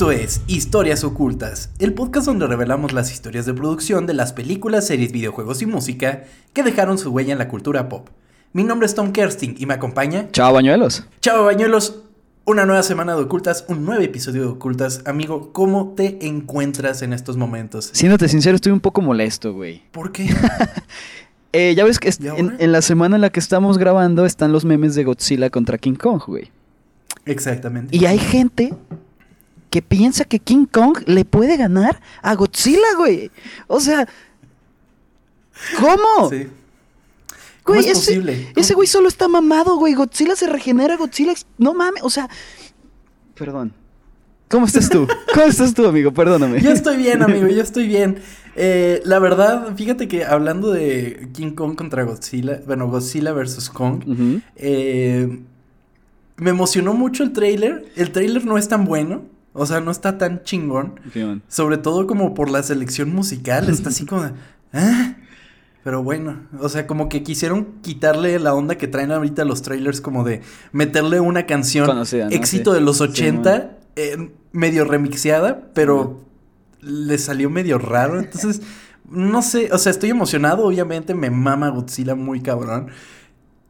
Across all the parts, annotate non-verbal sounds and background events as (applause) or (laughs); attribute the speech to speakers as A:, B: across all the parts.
A: Esto es Historias Ocultas, el podcast donde revelamos las historias de producción de las películas, series, videojuegos y música que dejaron su huella en la cultura pop. Mi nombre es Tom Kersting y me acompaña.
B: Chao, bañuelos.
A: Chao, bañuelos. Una nueva semana de Ocultas, un nuevo episodio de Ocultas. Amigo, ¿cómo te encuentras en estos momentos?
B: Siéndote sincero, estoy un poco molesto, güey.
A: ¿Por qué? (laughs)
B: eh, ya ves que en, en, la semana en la que estamos grabando están los memes de Godzilla contra King Kong, güey.
A: Exactamente.
B: Y hay gente que piensa que King Kong le puede ganar a Godzilla, güey. O sea, ¿cómo? Sí. Güey, es ese, posible? ese güey solo está mamado, güey. Godzilla se regenera, Godzilla. No mames, o sea. Perdón. ¿Cómo estás tú? (laughs) ¿Cómo estás tú, amigo? Perdóname.
A: Yo estoy bien, amigo, yo estoy bien. Eh, la verdad, fíjate que hablando de King Kong contra Godzilla, bueno, Godzilla versus Kong, eh, me emocionó mucho el trailer. El trailer no es tan bueno. O sea, no está tan chingón. Sobre todo como por la selección musical. Está así como. (laughs) ¿ah? Pero bueno, o sea, como que quisieron quitarle la onda que traen ahorita los trailers, como de meterle una canción éxito de los 80, eh, medio remixeada, pero le salió medio raro. Entonces, no sé, o sea, estoy emocionado, obviamente me mama Godzilla muy cabrón.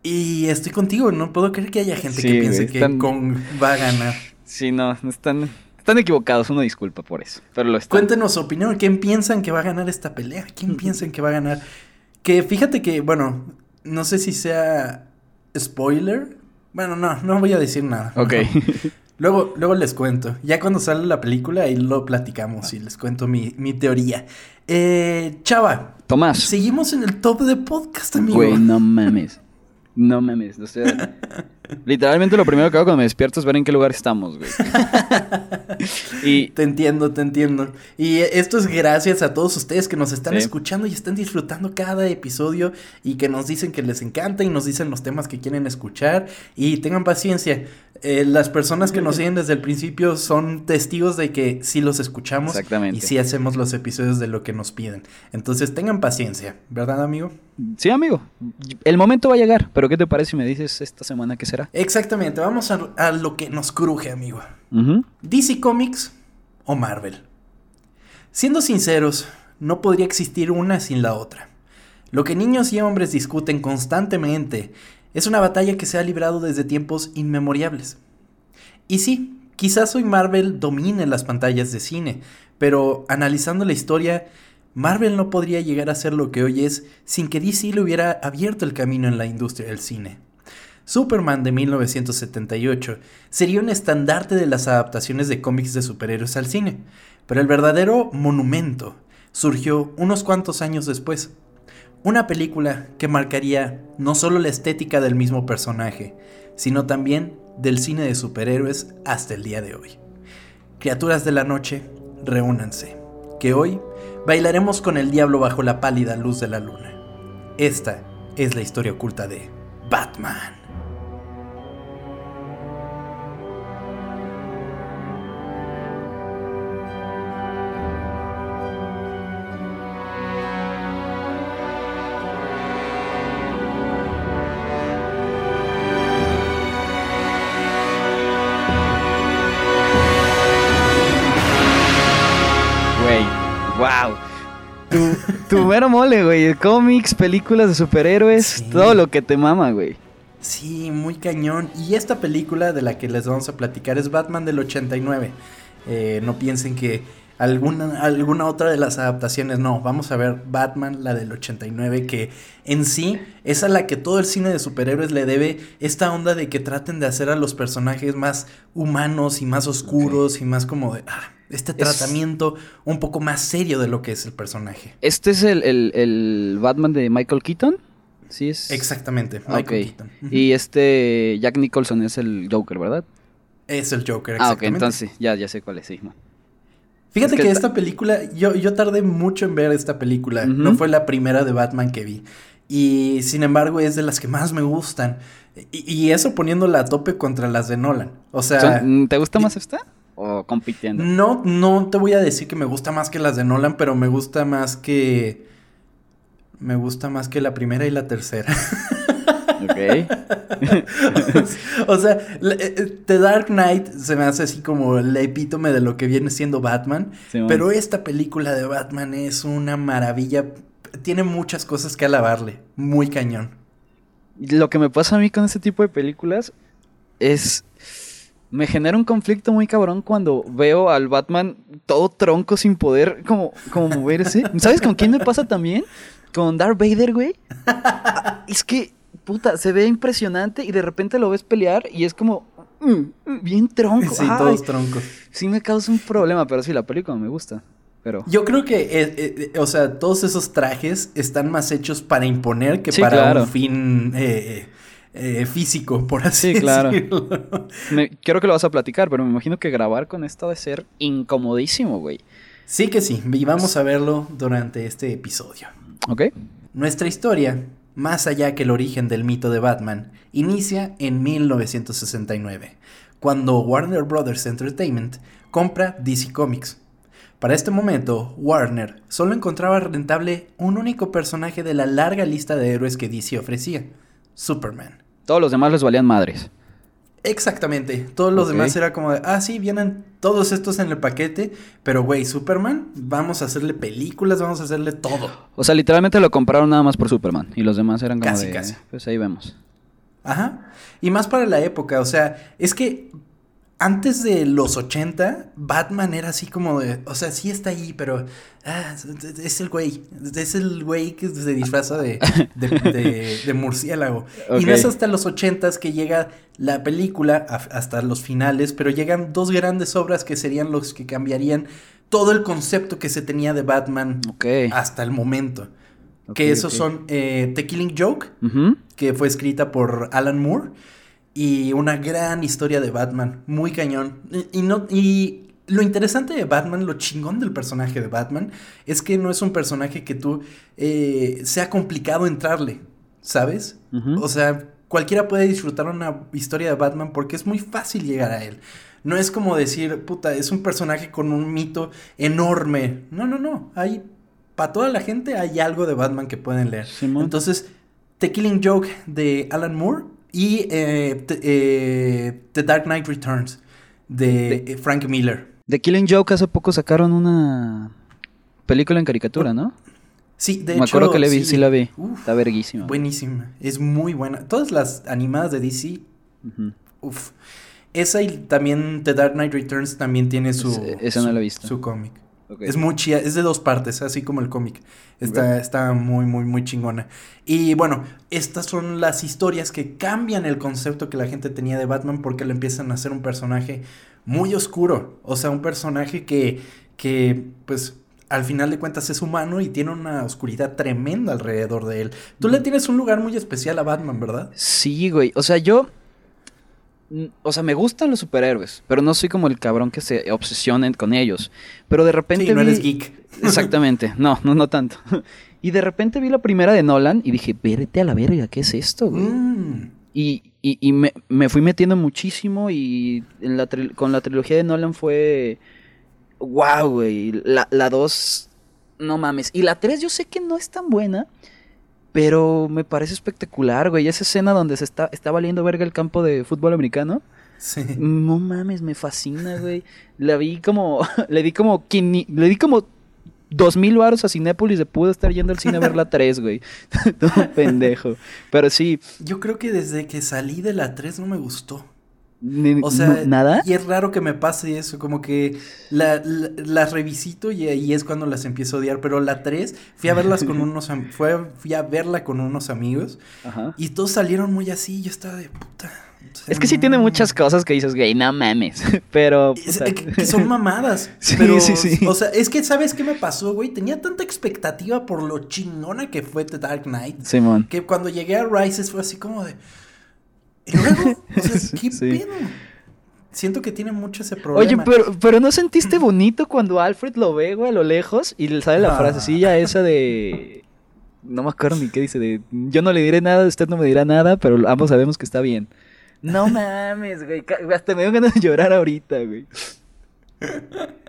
A: Y estoy contigo, no puedo creer que haya gente que piense que Kong va a ganar.
B: Sí, no, están están equivocados, una disculpa por eso. Pero lo están.
A: Cuéntenos su opinión. ¿Quién piensan que va a ganar esta pelea? ¿Quién piensan que va a ganar? Que fíjate que, bueno, no sé si sea spoiler. Bueno, no, no voy a decir nada.
B: Ok. (laughs)
A: Luego, luego les cuento. Ya cuando sale la película, ahí lo platicamos y les cuento mi, mi teoría. Eh, Chava.
B: Tomás.
A: Seguimos en el top de podcast, amigo.
B: Güey, no mames. No mames, no sé. (laughs) Literalmente lo primero que hago cuando me despierto es ver en qué lugar estamos, güey. (laughs)
A: y... Te entiendo, te entiendo. Y esto es gracias a todos ustedes que nos están escuchando y están disfrutando cada episodio y que nos dicen que les encanta y nos dicen los temas que quieren escuchar y tengan paciencia. Eh, las personas que nos siguen desde el principio son testigos de que sí los escuchamos y sí hacemos los episodios de lo que nos piden. Entonces tengan paciencia, ¿verdad, amigo?
B: Sí, amigo. El momento va a llegar, pero ¿qué te parece si me dices esta semana qué será?
A: Exactamente, vamos a, lo que nos cruje, amigo. DC Comics o Marvel. Siendo sinceros, no podría existir una sin la otra. Lo que niños y hombres discuten constantemente es una batalla que se ha librado desde tiempos inmemoriales. Y sí, quizás hoy Marvel domine las pantallas de cine, pero analizando la historia, Marvel no podría llegar a ser lo que hoy es sin que DC le hubiera abierto el camino en la industria del cine. Superman de 1978 sería un estandarte de las adaptaciones de cómics de superhéroes al cine, pero el verdadero monumento surgió unos cuantos años después. Una película que marcaría no solo la estética del mismo personaje, sino también del cine de superhéroes hasta el día de hoy. Criaturas de la noche, reúnanse, que hoy bailaremos con el diablo bajo la pálida luz de la luna. Esta es la historia oculta de Batman.
B: Tu (laughs) mero mole, güey. Cómics, películas de superhéroes, todo lo que te mama, güey.
A: Sí, muy cañón. Y esta película de la que les vamos a platicar es Batman del 89. Eh, no piensen que alguna, alguna otra de las adaptaciones, no, vamos a ver Batman, la del 89, que en sí es a la que todo el cine de superhéroes le debe esta onda de que traten de hacer a los personajes más humanos y más oscuros y más como de... Ah, este tratamiento un poco más serio de lo que es el personaje.
B: ¿Este es el, Batman de Michael Keaton? Sí, es.
A: Exactamente, Michael Keaton.
B: Y este Jack Nicholson es el Joker, ¿verdad?
A: Es el Joker, exactamente.
B: Ah, ok, entonces ya, ya sé cuál es, sí.
A: Fíjate que, esta película, yo, yo tardé mucho en ver esta película. No fue la primera de Batman que vi. Y sin embargo es de las que más me gustan. Y, y eso poniéndola a tope contra las de Nolan. O sea...
B: ¿Te gusta más esta? o compitiendo?
A: No, no te voy a decir que me gusta más que las de Nolan, pero me gusta más que. Me gusta más que la primera y la tercera. (laughs) Ok. (laughs) o sea, eh, eh, The Dark Knight se me hace así como el epítome de lo que viene siendo Batman. pero esta película de Batman es una maravilla. Tiene muchas cosas que alabarle. Muy cañón.
B: Lo que me pasa a mí con este tipo de películas es me genera un conflicto muy cabrón cuando veo al Batman todo tronco sin poder como, como moverse. ¿Sabes con quién me pasa también? Con Darth Vader, güey. (laughs) Es que, puta, se ve impresionante y de repente lo ves pelear y es como mm, mm, bien tronco.
A: Sí, todos troncos.
B: Sí me causa un problema, pero sí, la película me gusta. Pero...
A: Yo creo que, eh, eh, o sea, todos esos trajes están más hechos para imponer que para un fin eh, físico, por así sí, claro.
B: Me, quiero que lo vas a platicar, pero me imagino que grabar con esto debe ser incomodísimo, güey.
A: Sí que sí, y vamos a verlo durante este episodio.
B: Ok.
A: Nuestra historia, más allá que el origen del mito de Batman, inicia en 1969, cuando Warner Brothers Entertainment compra DC Comics. Para este momento, Warner solo encontraba rentable un único personaje de la larga lista de héroes que DC ofrecía, Superman.
B: Todos los demás les valían madres.
A: Exactamente. Todos los demás era como de, ah, sí, vienen todos estos en el paquete, pero güey, Superman, vamos a hacerle películas, vamos a hacerle todo.
B: O sea, literalmente lo compraron nada más por Superman y los demás eran como casi, casi. pues ahí vemos.
A: Ajá. Y más para la época, o sea, es que antes de los 80, Batman era así como de, o sea, sí está ahí, pero ah, es el güey, es el güey que se disfraza de, de, murciélago. Y no es hasta los 80 que llega la película, hasta los finales, pero llegan dos grandes obras que serían los que cambiarían todo el concepto que se tenía de Batman hasta el momento. que esos son eh, The Killing Joke, que fue escrita por Alan Moore y una gran historia de Batman, muy cañón. Y, no, y lo interesante de Batman, lo chingón del personaje de Batman, es que no es un personaje que tú eh, sea complicado entrarle, ¿sabes? O sea, cualquiera puede disfrutar una historia de Batman porque es muy fácil llegar a él. No es como decir, puta, es un personaje con un mito enorme. No, no, no. Hay, para toda la gente hay algo de Batman que pueden leer. Entonces, The Killing Joke de Alan Moore y eh, eh, The Dark Knight Returns de, eh, Frank Miller.
B: The Killing Joke hace poco sacaron una película en caricatura, ¿no?
A: Sí, de
B: hecho. Me acuerdo que le vi, sí, la vi. Está verguísima.
A: Buenísima. Es muy buena. Todas las animadas de DC. Uf. Esa y también The Dark Knight Returns también tiene su.
B: esa no la he visto.
A: Su cómic. Es muy chida, es de dos partes, así como el cómic. Está, está muy, muy, muy chingona. Y bueno, estas son las historias que cambian el concepto que la gente tenía de Batman porque le empiezan a hacer un personaje muy oscuro. O sea, un personaje que, que pues, al final de cuentas es humano y tiene una oscuridad tremenda alrededor de él. Tú le tienes un lugar muy especial a Batman, ¿verdad?
B: Sí, güey. O sea, yo o sea, me gustan los superhéroes, pero no soy como el cabrón que se obsesione con ellos. Pero de repente.
A: Sí, no eres geek. (laughs)
B: Exactamente. No, no, no tanto. (laughs) Y de repente vi la primera de Nolan y dije, vérete a la verga, ¿qué es esto, güey? Mm. Y, y, me, fui metiendo muchísimo y en la con la trilogía de Nolan fue. ¡Wow, güey! La 2. no mames. Y la 3 yo sé que no es tan buena. Pero me parece espectacular, güey. Esa escena donde se está, está valiendo verga el campo de fútbol americano. Sí. No mames, me fascina, güey. La vi como. (laughs) le di como. Le di como. Dos mil baros a Cinépolis de pudo estar yendo al cine a ver la 3, güey. (laughs) Todo pendejo. Pero sí.
A: Yo creo que desde que salí de la 3 no me gustó o sea,
B: ¿nada?
A: Y es raro que me pase eso, como que las la, revisito y ahí es cuando las empiezo a odiar, pero la 3 fui a verlas con (laughs) unos fue, fui a verla con unos amigos y todos salieron muy así, yo estaba de puta.
B: es que sí tiene muchas cosas que dices, güey, no mames. (laughs) Pero.
A: son (laughs) mamadas. sí, sí, sí. O sea, es que, ¿sabes qué me pasó, güey? Tenía tanta expectativa por lo chingona que fue The Dark Knight.
B: Simón.
A: Que cuando llegué a Rises fue así como de. (laughs) ¿qué pedo? Siento que tiene mucho ese problema.
B: Oye, pero, pero ¿no sentiste (clears throat) bonito cuando Alfred lo ve, güey, a lo lejos? Y le sale la ah. frasecilla esa de... No me acuerdo ni qué dice, de... Yo no le diré nada, usted no me dirá nada, pero ambos sabemos que está bien. No mames, güey. Hasta me dio ganas de llorar ahorita, güey. (laughs)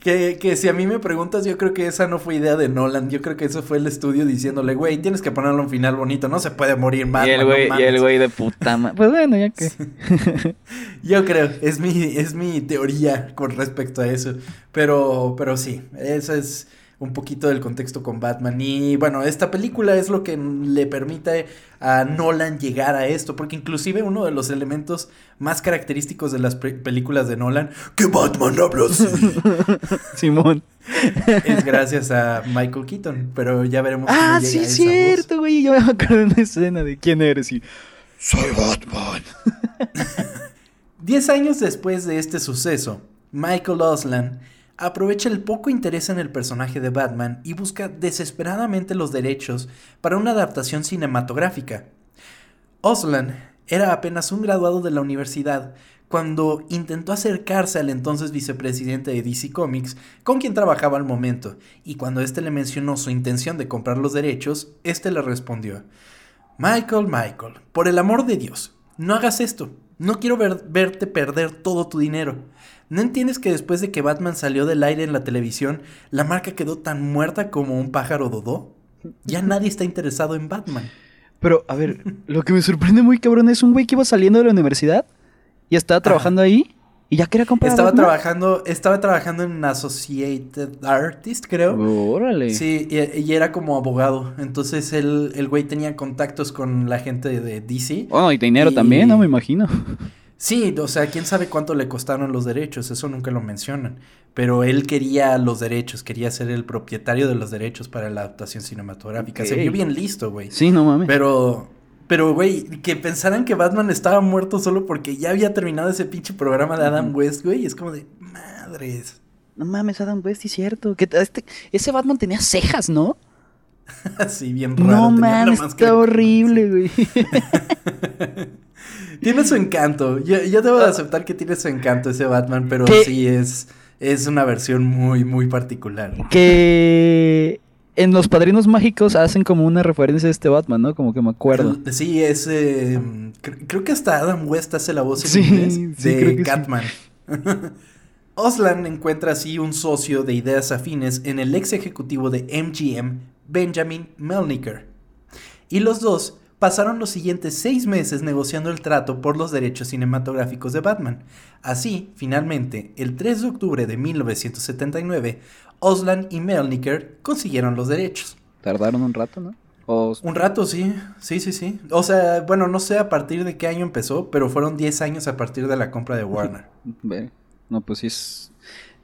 A: Que, que, si a mí me preguntas, yo creo que esa no fue idea de Nolan. Yo creo que eso fue el estudio diciéndole, güey, tienes que ponerle un final bonito, no se puede morir más.
B: Y el güey, y el güey de puta madre. Pues bueno, ya que. (laughs)
A: yo creo, es mi, es mi teoría con respecto a eso. Pero, pero sí, eso es un poquito del contexto con Batman. Y bueno, esta película es lo que le permite a Nolan llegar a esto, porque inclusive uno de los elementos más característicos de las películas de Nolan, que Batman habla así. (laughs)
B: Simón.
A: Es gracias a Michael Keaton, pero ya veremos.
B: Ah, sí, es cierto, güey. Yo me acuerdo de una escena de quién eres y soy Batman. (laughs)
A: Diez años después de este suceso, Michael Osland aprovecha el poco interés en el personaje de Batman y busca desesperadamente los derechos para una adaptación cinematográfica. Osland era apenas un graduado de la universidad cuando intentó acercarse al entonces vicepresidente de DC Comics, con quien trabajaba al momento, y cuando éste le mencionó su intención de comprar los derechos, éste le respondió, Michael, Michael, por el amor de Dios, no hagas esto, no quiero verte perder todo tu dinero. ¿No entiendes que después de que Batman salió del aire en la televisión, la marca quedó tan muerta como un pájaro dodó? Ya nadie está interesado en Batman.
B: Pero, a ver, lo que me sorprende muy cabrón es un güey que iba saliendo de la universidad y estaba trabajando ahí y ya quería comprar.
A: Estaba trabajando, estaba trabajando en Associated Artist, creo.
B: Órale.
A: Sí, y, era como abogado. Entonces el, el güey tenía contactos con la gente de DC.
B: Bueno, y dinero también, ¿no? Me imagino.
A: Sí, o sea, quién sabe cuánto le costaron los derechos, eso nunca lo mencionan. Pero él quería los derechos, quería ser el propietario de los derechos para la adaptación cinematográfica. Se vio bien listo, güey.
B: Sí, no mames.
A: Pero, pero, güey, que pensaran que Batman estaba muerto solo porque ya había terminado ese pinche programa de Adam West, güey. Es como de madres.
B: No mames, Adam West, sí es cierto. Que este, ese Batman tenía cejas, ¿no? (laughs)
A: sí, bien raro.
B: No mames, está horrible, güey. (laughs) (laughs)
A: tiene su encanto. Yo, debo de aceptar que tiene su encanto ese Batman, pero sí es, es una versión muy, muy particular.
B: Que en Los Padrinos Mágicos hacen como una referencia a este Batman, ¿no? Como que me acuerdo.
A: Sí, es... Eh, creo que hasta Adam West hace la voz en inglés de Catman. (laughs) Osland encuentra así un socio de ideas afines en el ex ejecutivo de MGM, Benjamin Melniker. Y los dos pasaron los siguientes seis meses negociando el trato por los derechos cinematográficos de Batman. Así, finalmente, el 3 de octubre de 1979, Osland y Melniker consiguieron los derechos.
B: Tardaron un rato, ¿no?
A: Un rato, sí, sí, sí, sí. O sea, bueno, no sé a partir de qué año empezó, pero fueron 10 años a partir de la compra de (laughs) Warner.
B: no, pues sí es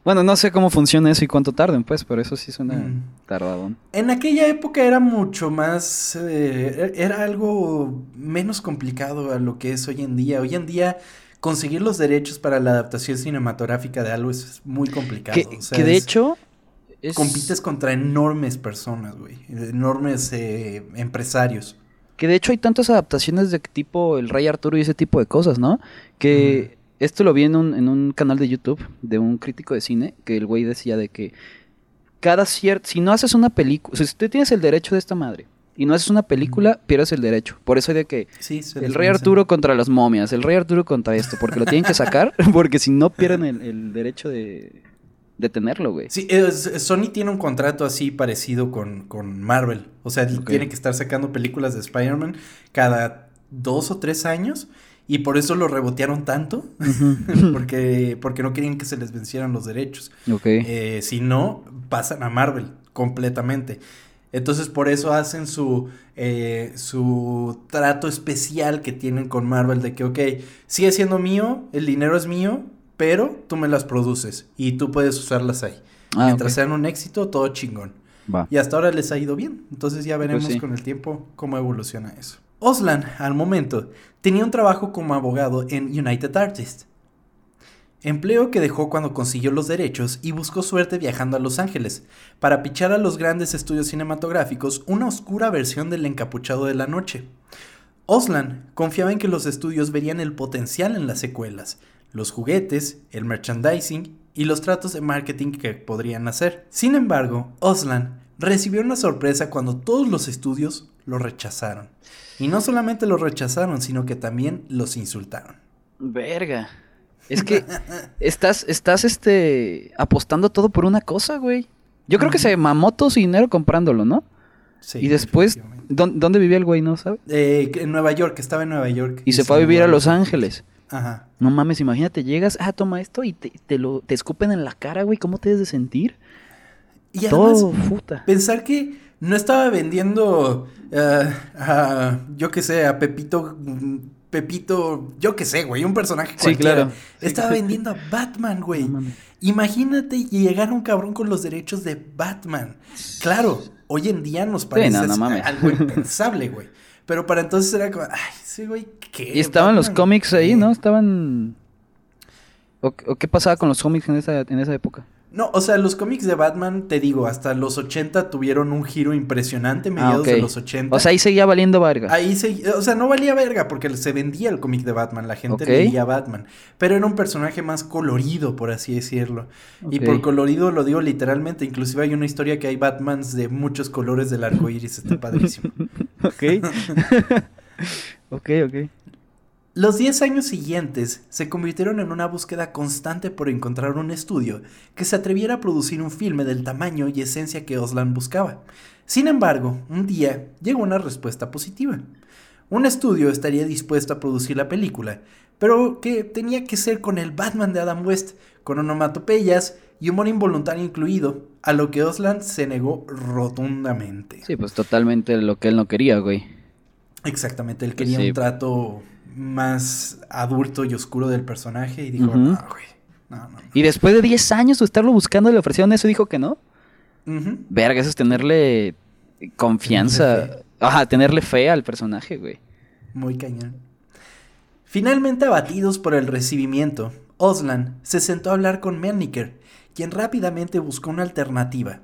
B: bueno, no sé cómo funciona eso y cuánto tarden, pues, pero eso sí suena mm. tardado.
A: En aquella época era mucho más. Eh, era algo menos complicado a lo que es hoy en día. Hoy en día, conseguir los derechos para la adaptación cinematográfica de algo es muy complicado.
B: Que, de hecho.
A: Compites contra enormes personas, güey. Enormes eh, empresarios.
B: Que de hecho hay tantas adaptaciones de tipo El Rey Arturo y ese tipo de cosas, ¿no? Que. Esto lo vi en un, en un canal de YouTube de un crítico de cine, que el güey decía de que cada cierto, si no haces una película, si tú tienes el derecho de esta madre y no haces una película, pierdes el derecho. Por eso hay de que el rey Arturo contra las momias, el rey Arturo contra esto, porque lo tienen que sacar, (laughs) porque si no pierden el, derecho de, de, tenerlo, güey.
A: Sí, Sony tiene un contrato así parecido con, con Marvel. O sea, tiene que estar sacando películas de Spider-Man cada dos o tres años y por eso lo rebotearon tanto, (laughs) porque, porque no querían que se les vencieran los derechos. Eh, si no, pasan a Marvel completamente. Entonces por eso hacen su, eh, su trato especial que tienen con Marvel de que, ok, sigue siendo mío, el dinero es mío, pero tú me las produces y tú puedes usarlas ahí. Ah, Mientras sean un éxito, todo chingón. Y hasta ahora les ha ido bien. Entonces ya pues veremos con el tiempo cómo evoluciona eso. Oslan, al momento, tenía un trabajo como abogado en United Artists. Empleo que dejó cuando consiguió los derechos y buscó suerte viajando a Los Ángeles, para pichar a los grandes estudios cinematográficos una oscura versión del encapuchado de la noche. Oslan confiaba en que los estudios verían el potencial en las secuelas, los juguetes, el merchandising y los tratos de marketing que podrían hacer. Sin embargo, Oslan recibió una sorpresa cuando todos los estudios lo rechazaron. Y no solamente los rechazaron, sino que también los insultaron.
B: Verga. Es que (laughs) estás, estás, este, apostando todo por una cosa, güey. Yo creo que se mamó todo su dinero comprándolo, ¿no? Sí. Y después, ¿dónde, vivía el güey, no sabe?
A: Eh, en Nueva York, estaba en Nueva York.
B: Y, se fue a vivir a Los Ángeles. Ajá. No mames, imagínate, llegas, ah, toma esto y te, lo, te escupen en la cara, güey. ¿Cómo te debes de sentir?
A: Y además, puta. pensar que no estaba vendiendo, uh, a, yo qué sé, a Pepito Pepito, yo qué sé, güey, un personaje cualquiera. Sí, claro. Estaba vendiendo a Batman, güey. Imagínate llegar un cabrón con los derechos de Batman. Claro, hoy en día nos parece algo impensable, güey. Pero para entonces era como, ay, sí, güey, ¿qué?
B: Y estaban los cómics ahí, ¿no? Estaban... ¿O, qué pasaba con los cómics en esa, en esa época?
A: No, o sea, los cómics de Batman, te digo, hasta los 80 tuvieron un giro impresionante, ah, mediados de los 80.
B: O sea, ahí seguía valiendo verga.
A: Ahí seguía, o sea, no valía verga porque se vendía el cómic de Batman, la gente leía Batman. Pero era un personaje más colorido, por así decirlo. Y por colorido lo digo literalmente, inclusive hay una historia que hay Batmans de muchos colores del arco iris, está padrísimo. (laughs) (laughs) (laughs)
B: ok. ok, ok.
A: Los 10 años siguientes se convirtieron en una búsqueda constante por encontrar un estudio que se atreviera a producir un filme del tamaño y esencia que Osland buscaba. Sin embargo, un día llegó una respuesta positiva. Un estudio estaría dispuesto a producir la película, pero que tenía que ser con el Batman de Adam West, con onomatopeyas y humor involuntario incluido, a lo que Osland se negó rotundamente.
B: Sí, pues totalmente lo que él no quería, güey.
A: Exactamente, él quería un trato más adulto y oscuro del personaje y dijo, no, güey. No, no,
B: Y después de 10 años de estarlo buscando, le ofrecieron eso y dijo que no. Verga, eso es tenerle confianza. Ajá, tenerle fe al personaje, güey.
A: Muy cañón. Finalmente abatidos por el recibimiento, Oslan se sentó a hablar con Melniker, quien rápidamente buscó una alternativa.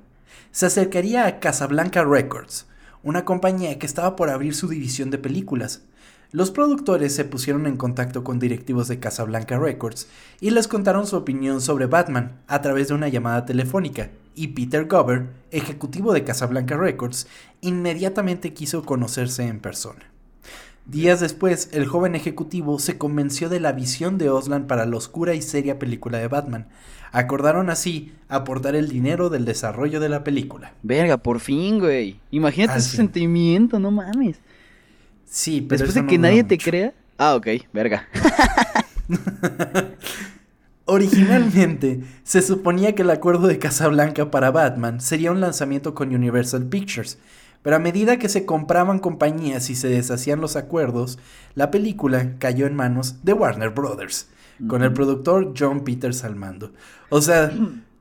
A: Se acercaría a Casablanca Records, una compañía que estaba por abrir su división de películas, los productores se pusieron en contacto con directivos de Casablanca Records y les contaron su opinión sobre Batman a través de una llamada telefónica, y Peter Gover, ejecutivo de Casablanca Records, inmediatamente quiso conocerse en persona. Días después, el joven ejecutivo se convenció de la visión de Osland para la oscura y seria película de Batman. Acordaron así aportar el dinero del desarrollo de la película.
B: Verga, por fin, güey. Imagínate ese sentimiento, no mames.
A: Sí, pero
B: Después de que nadie te crea. Ah, ok, verga. (laughs)
A: Originalmente, se suponía que el acuerdo de Casablanca para Batman sería un lanzamiento con Universal Pictures, pero a medida que se compraban compañías y se deshacían los acuerdos, la película cayó en manos de Warner Brothers, con el productor John Peters al mando. O sea,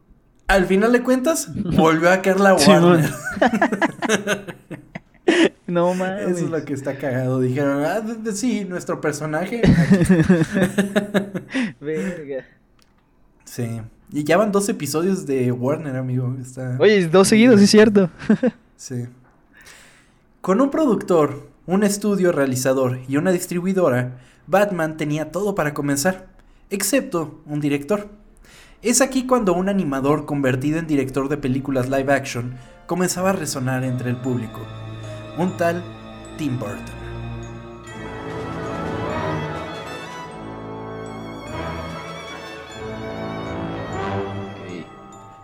A: (clears throat) al final de cuentas, volvió a caer la Warner. (laughs) (laughs)
B: No mames.
A: Eso es lo que está cagado. Dijeron, ah, sí, nuestro personaje. (laughs)
B: Verga.
A: Sí. Y ya van dos episodios de Warner, amigo. Está...
B: Oye, dos seguidos, sí es cierto. (laughs)
A: sí. Con un productor, un estudio realizador y una distribuidora, Batman tenía todo para comenzar, excepto un director. Es aquí cuando un animador convertido en director de películas live action comenzaba a resonar entre el público un tal Tim Burton.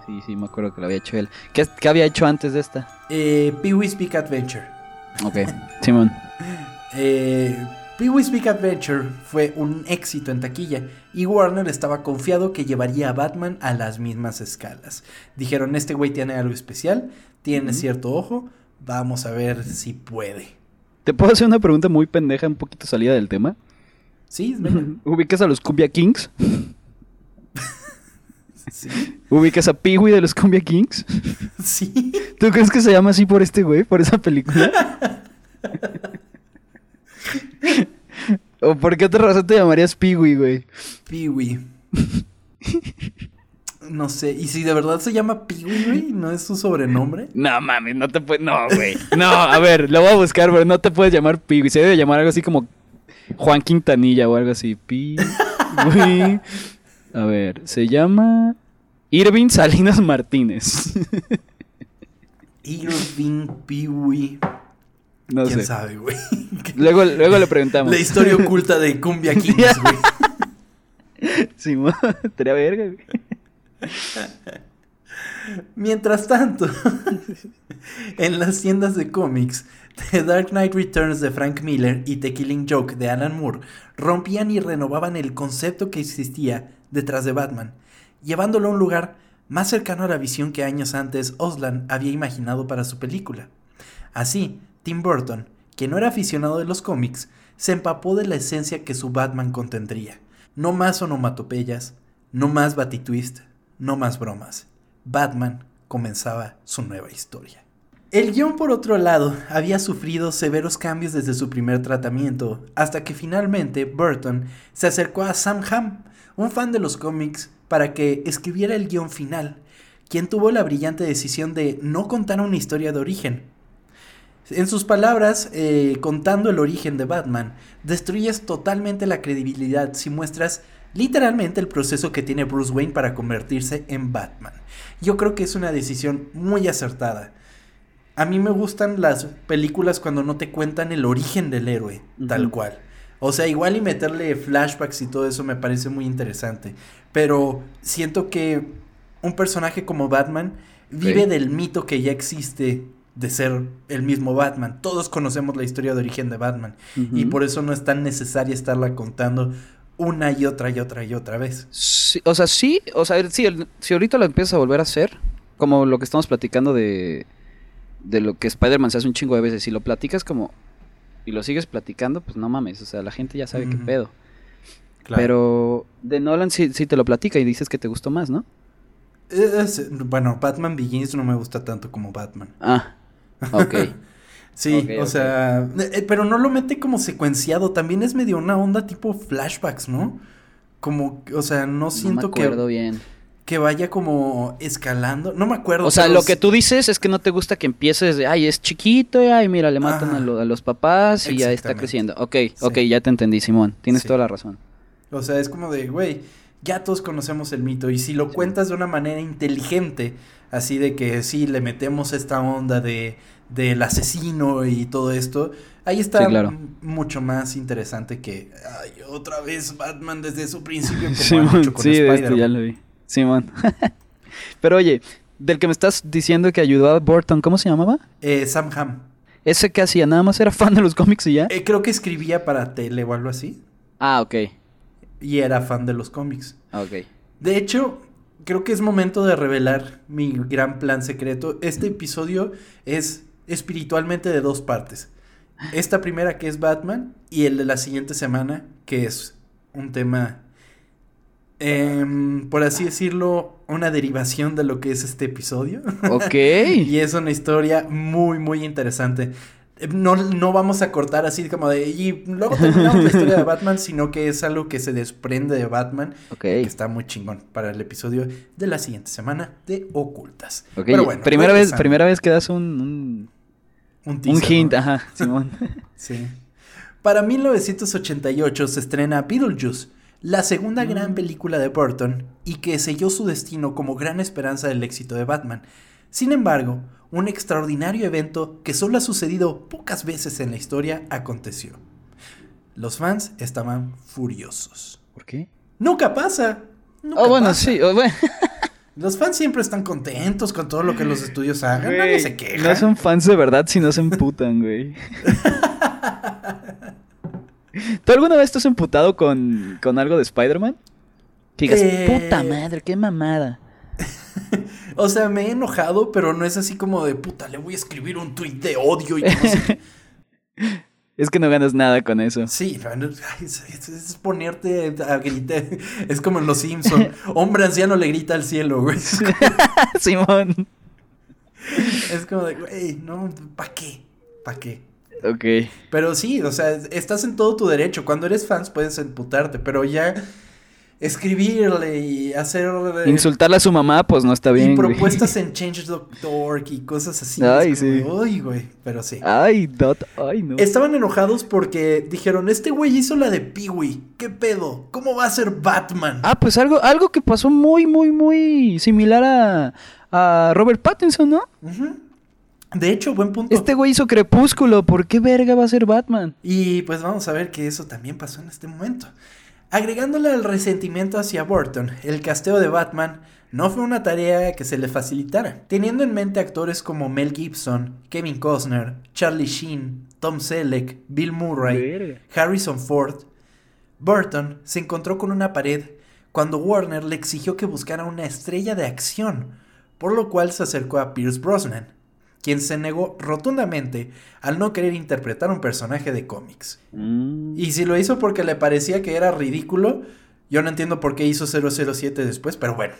B: Sí, sí, me acuerdo que lo había hecho él. ¿Qué, había hecho antes de esta?
A: Eh, Pee-wee's Big Adventure.
B: Ok, Simón. (laughs)
A: eh, Pee-wee's Big Adventure fue un éxito en taquilla y Warner estaba confiado que llevaría a Batman a las mismas escalas. Dijeron, este güey tiene algo especial, tiene cierto ojo, Vamos a ver si puede.
B: ¿Te puedo hacer una pregunta muy pendeja, un poquito salida del tema?
A: Sí, (laughs)
B: ¿Ubicas a los Cumbia Kings? (laughs) sí. ¿Ubicas a Peewee de los Cumbia Kings? (laughs)
A: Sí.
B: ¿Tú crees que se llama así por este güey, por esa película? ¿O por qué otra razón te llamarías Peewee, güey?
A: Peewee. No sé, ¿y si de verdad se llama Peewee, güey? ¿No es su sobrenombre?
B: No mames, no te puedes. No, güey. No, a ver, lo voy a buscar, pero no te puedes llamar Peewee. Se debe llamar algo así como Juan Quintanilla o algo así. Peewee. A ver, se llama Irving Salinas Martínez.
A: Irving Peewee. No ¿Quién sabe, güey? (laughs)
B: Luego, luego le preguntamos.
A: La historia oculta de Cumbia Kings, güey. (laughs)
B: Sí, estaría verga, güey.
A: Mientras tanto, (laughs) en las tiendas de cómics, The Dark Knight Returns de Frank Miller y The Killing Joke de Alan Moore rompían y renovaban el concepto que existía detrás de Batman, llevándolo a un lugar más cercano a la visión que años antes Osland había imaginado para su película. Así, Tim Burton, que no era aficionado de los cómics, se empapó de la esencia que su Batman contendría. No más onomatopeyas, no más batitwist, no más bromas. Batman comenzaba su nueva historia. El guion, por otro lado, había sufrido severos cambios desde su primer tratamiento, hasta que finalmente Burton se acercó a Sam Hamm, un fan de los cómics, para que escribiera el guion final, quien tuvo la brillante decisión de no contar una historia de origen. En sus palabras, eh, contando el origen de Batman, destruyes totalmente la credibilidad si muestras literalmente el proceso que tiene Bruce Wayne para convertirse en Batman. Yo creo que es una decisión muy acertada. A mí me gustan las películas cuando no te cuentan el origen del héroe, tal cual. O sea, igual y meterle flashbacks y todo eso me parece muy interesante. Pero siento que un personaje como Batman vive del mito que ya existe de ser el mismo Batman. Todos conocemos la historia de origen de Batman. Y por eso no es tan necesaria estarla contando una y otra y otra y otra vez.
B: o sea, sí, o sea, sí, si ahorita lo empiezas a volver a hacer, como lo que estamos platicando de, de lo que Spider-Man se hace un chingo de veces, si lo platicas como y lo sigues platicando, pues no mames, o sea, la gente ya sabe qué pedo. Pero de Nolan sí, te lo platica y dices que te gustó más, ¿no?
A: bueno, Batman Begins no me gusta tanto como Batman.
B: Ah, ok. (laughs)
A: Sí, o sea, eh, pero no lo mete como secuenciado, también es medio una onda tipo flashbacks, ¿no? Como, o sea, no siento
B: no me acuerdo bien.
A: Que vaya como escalando, no me acuerdo.
B: O sea, lo que tú dices es que no te gusta que empieces de, ay, es chiquito, ay, mira, le matan a, los papás y ya está creciendo. Ok, ok, ya te entendí, Simón, tienes toda la razón.
A: O sea, es como de, güey, ya todos conocemos el mito y si lo cuentas de una manera inteligente, así de que sí, le metemos esta onda de del asesino y todo esto, ahí está mucho más interesante que ay, otra vez Batman desde su principio como (laughs)
B: Simón, con sí, esto ya lo vi. Simón. (laughs) Pero oye, del que me estás diciendo que ayudó a Burton, ¿cómo se llamaba?
A: Eh, Sam Ham.
B: ¿Ese que hacía? ¿Nada más era fan de los cómics y ya?
A: Eh, creo que escribía para tele o algo así.
B: Ah, ok.
A: Y era fan de los cómics.
B: Ah, ok.
A: De hecho, creo que es momento de revelar mi gran plan secreto. Este episodio es espiritualmente de dos partes. Esta primera que es Batman y el de la siguiente semana que es un tema, em, por así decirlo, una derivación de lo que es este episodio.
B: Ok. (laughs)
A: y es una historia muy, muy interesante. No, no vamos a cortar así como de. Y luego terminamos la historia de Batman, sino que es algo que se desprende de Batman.
B: Ok. Que
A: está muy chingón para el episodio de la siguiente semana de Ocultas.
B: Pero bueno. Primera vez, primera vez que das un un, hint, ajá, (laughs) Simón.
A: sí. Para 1988 se estrena Beetlejuice, la segunda gran mm. película de Burton y que selló su destino como gran esperanza del éxito de Batman. Sin embargo, un extraordinario evento que solo ha sucedido pocas veces en la historia aconteció. Los fans estaban furiosos.
B: ¿Por qué?
A: Nunca pasa.
B: oh, bueno, sí. Oh, bueno. (laughs)
A: Los fans siempre están contentos con todo lo que los estudios hagan. Nadie se queja.
B: No son fans de verdad si no se emputan, güey. (laughs) ¿Tú alguna vez estás emputado con, con algo de Spider-Man? Que digas, eh, puta madre, qué mamada. (laughs)
A: o sea, me he enojado, pero no es así como de puta, le voy a escribir un tweet de odio y (laughs)
B: Es que no ganas nada con eso.
A: Sí, es, ponerte a gritar. Es como en Los Simpson. (laughs) Hombre anciano le grita al cielo, güey.
B: Simón.
A: Es como de, güey, no, ¿para qué? ¿Para qué?
B: Ok.
A: Pero sí, o sea, estás en todo tu derecho. Cuando eres fans puedes emputarte, pero ya escribirle y hacer...
B: Insultarle a su mamá, pues no está bien.
A: Y propuestas en (laughs) Change.org y cosas así.
B: Ay, sí.
A: Ay, güey, pero sí.
B: Ay, dot, ay, no.
A: Estaban enojados porque dijeron, este güey hizo la de Peewee. ¿Qué pedo? ¿Cómo va a ser Batman?
B: Ah, pues algo, algo que pasó muy, muy, muy similar a, a Robert Pattinson, ¿no?
A: De hecho, buen punto.
B: Este güey hizo Crepúsculo, ¿por qué verga va a ser Batman?
A: Y pues vamos a ver que eso también pasó en este momento. Agregándole al resentimiento hacia Burton, el casteo de Batman no fue una tarea que se le facilitara, teniendo en mente actores como Mel Gibson, Kevin Costner, Charlie Sheen, Tom Selleck, Bill Murray, Harrison Ford. Burton se encontró con una pared cuando Warner le exigió que buscara una estrella de acción, por lo cual se acercó a Pierce Brosnan, quien se negó rotundamente al no querer interpretar un personaje de cómics. Mm. Y si lo hizo porque le parecía que era ridículo, yo no entiendo por qué hizo 007 después, pero bueno,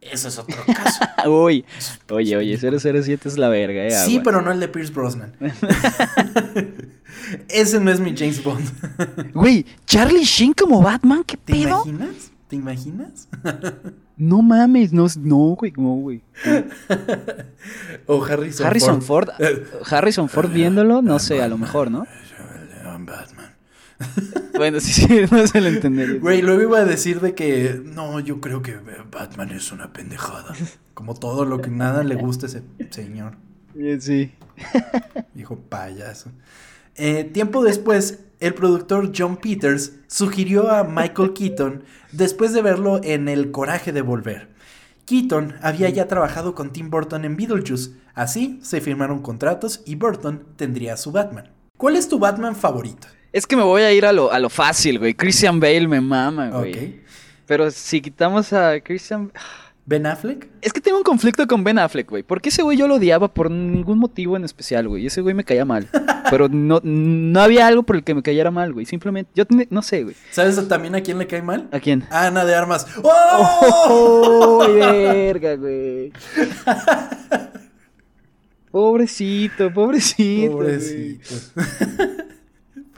A: eso es otro (laughs) caso.
B: Uy, oye, oye, 007 es la verga, eh.
A: Sí, pero no el de Pierce Brosnan. (laughs) Ese no es mi James Bond.
B: Güey, Charlie Sheen como Batman, ¿qué
A: ¿Te imaginas? ¿Te imaginas? (laughs)
B: no mames, no, no, güey, no, güey. (laughs)
A: o Harrison,
B: Harrison Ford. (laughs) Harrison Ford viéndolo, no sé, a lo mejor, ¿no? Batman. (laughs) bueno, sí, sí, no se lo entendería.
A: Güey, luego iba a decir de que no, yo creo que Batman es una pendejada. Como todo lo que nada le gusta a ese señor.
B: Sí.
A: Dijo payaso. Eh, tiempo después, el productor John Peters sugirió a Michael Keaton después de verlo en El Coraje de Volver. Keaton había ya trabajado con Tim Burton en Beetlejuice, así se firmaron contratos y Burton tendría su Batman. ¿Cuál es tu Batman favorito?
B: Es que me voy a ir a lo, a lo fácil, güey. Christian Bale me mama, güey. Pero si quitamos a Christian...
A: ¿Ben Affleck?
B: Es que tengo un conflicto con Ben Affleck, güey. Porque ese güey yo lo odiaba por ningún motivo en especial, güey. Ese güey me caía mal. (laughs) Pero no, no había algo por el que me cayera mal, güey. Simplemente, yo no sé, güey.
A: ¿Sabes también a quién le cae mal?
B: ¿A quién?
A: Ana de Armas. (laughs) ¡Oh!
B: ¡Oh! verga, güey! (laughs) Pobrecito, pobrecito. Pobrecito.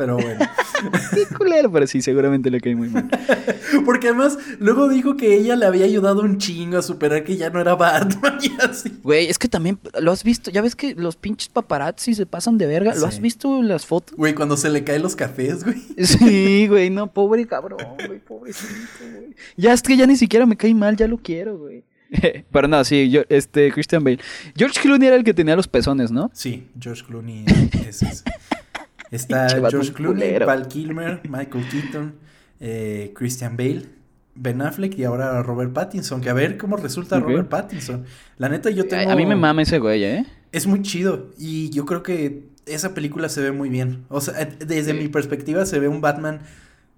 A: Pero bueno. (laughs)
B: Qué culero, pero sí, seguramente le cae muy mal. (laughs)
A: Porque además, luego dijo que ella le había ayudado un chingo a superar que ya no era Batman y así.
B: Güey, es que también lo has visto. Ya ves que los pinches paparazzi se pasan de verga. ¿Lo has visto en las fotos?
A: Güey, cuando se le caen los cafés, güey. (laughs)
B: Sí, güey, no, pobre cabrón, güey, pobrecito, güey. Ya es que ya ni siquiera me cae mal, ya lo quiero, güey. Pero no, sí, yo, este, Christian Bale. George Clooney era el que tenía los pezones, ¿no?
A: Sí, George Clooney es ese. Está (laughs) George Clooney, Val Kilmer, Michael Keaton, eh, Christian Bale, Ben Affleck y ahora Robert Pattinson. Que a ver cómo resulta Robert Pattinson. La neta, yo tengo.
B: A, mí me mama ese güey, ¿eh?
A: Es muy chido. Y yo creo que esa película se ve muy bien. O sea, desde mi perspectiva se ve un Batman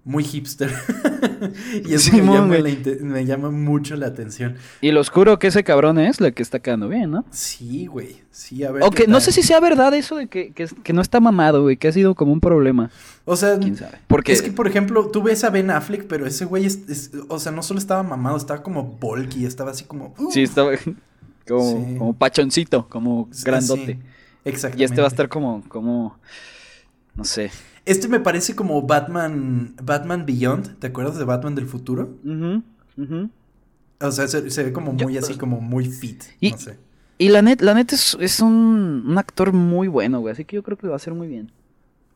A: muy hipster. (laughs) y eso me, llama mucho la atención.
B: Y lo oscuro que ese cabrón es, la que está quedando bien, ¿no?
A: Sí, güey. Sí, a ver.
B: Ok, no sé si sea verdad eso de que, que, no está mamado, güey, que ha sido como un problema.
A: O sea, ¿Quién sabe? Porque... es que, por ejemplo, tú ves a Ben Affleck, pero ese güey, es, o sea, no solo estaba mamado, estaba como bulky, estaba así como...
B: Sí, estaba (laughs) como, como pachoncito, como grandote. exactamente. Y este va a estar como, como, no sé.
A: Este me parece como Batman, Batman Beyond, ¿te acuerdas de Batman del futuro? O sea, se, ve como muy así, como muy fit,
B: y,
A: no sé.
B: Y la net, la net es, un, un, actor muy bueno, güey, así que yo creo que va a ser muy bien.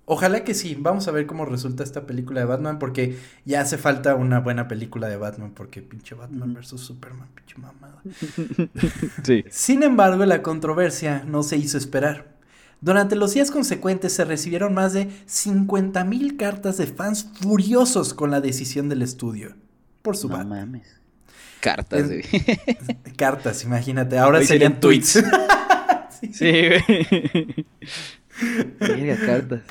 A: Ojalá que sí, vamos a ver cómo resulta esta película de Batman, porque ya hace falta una buena película de Batman, porque pinche Batman versus Superman, pinche mamada. (laughs) sí. Sin embargo, la controversia no se hizo esperar. Durante los días consecuentes se recibieron más de 50.000 cartas de fans furiosos con la decisión del estudio por su
B: no mames. Cartas, (laughs)
A: Cartas, imagínate. Ahora serían, tweets. (laughs)
B: sí, güey. (laughs) Mira, cartas.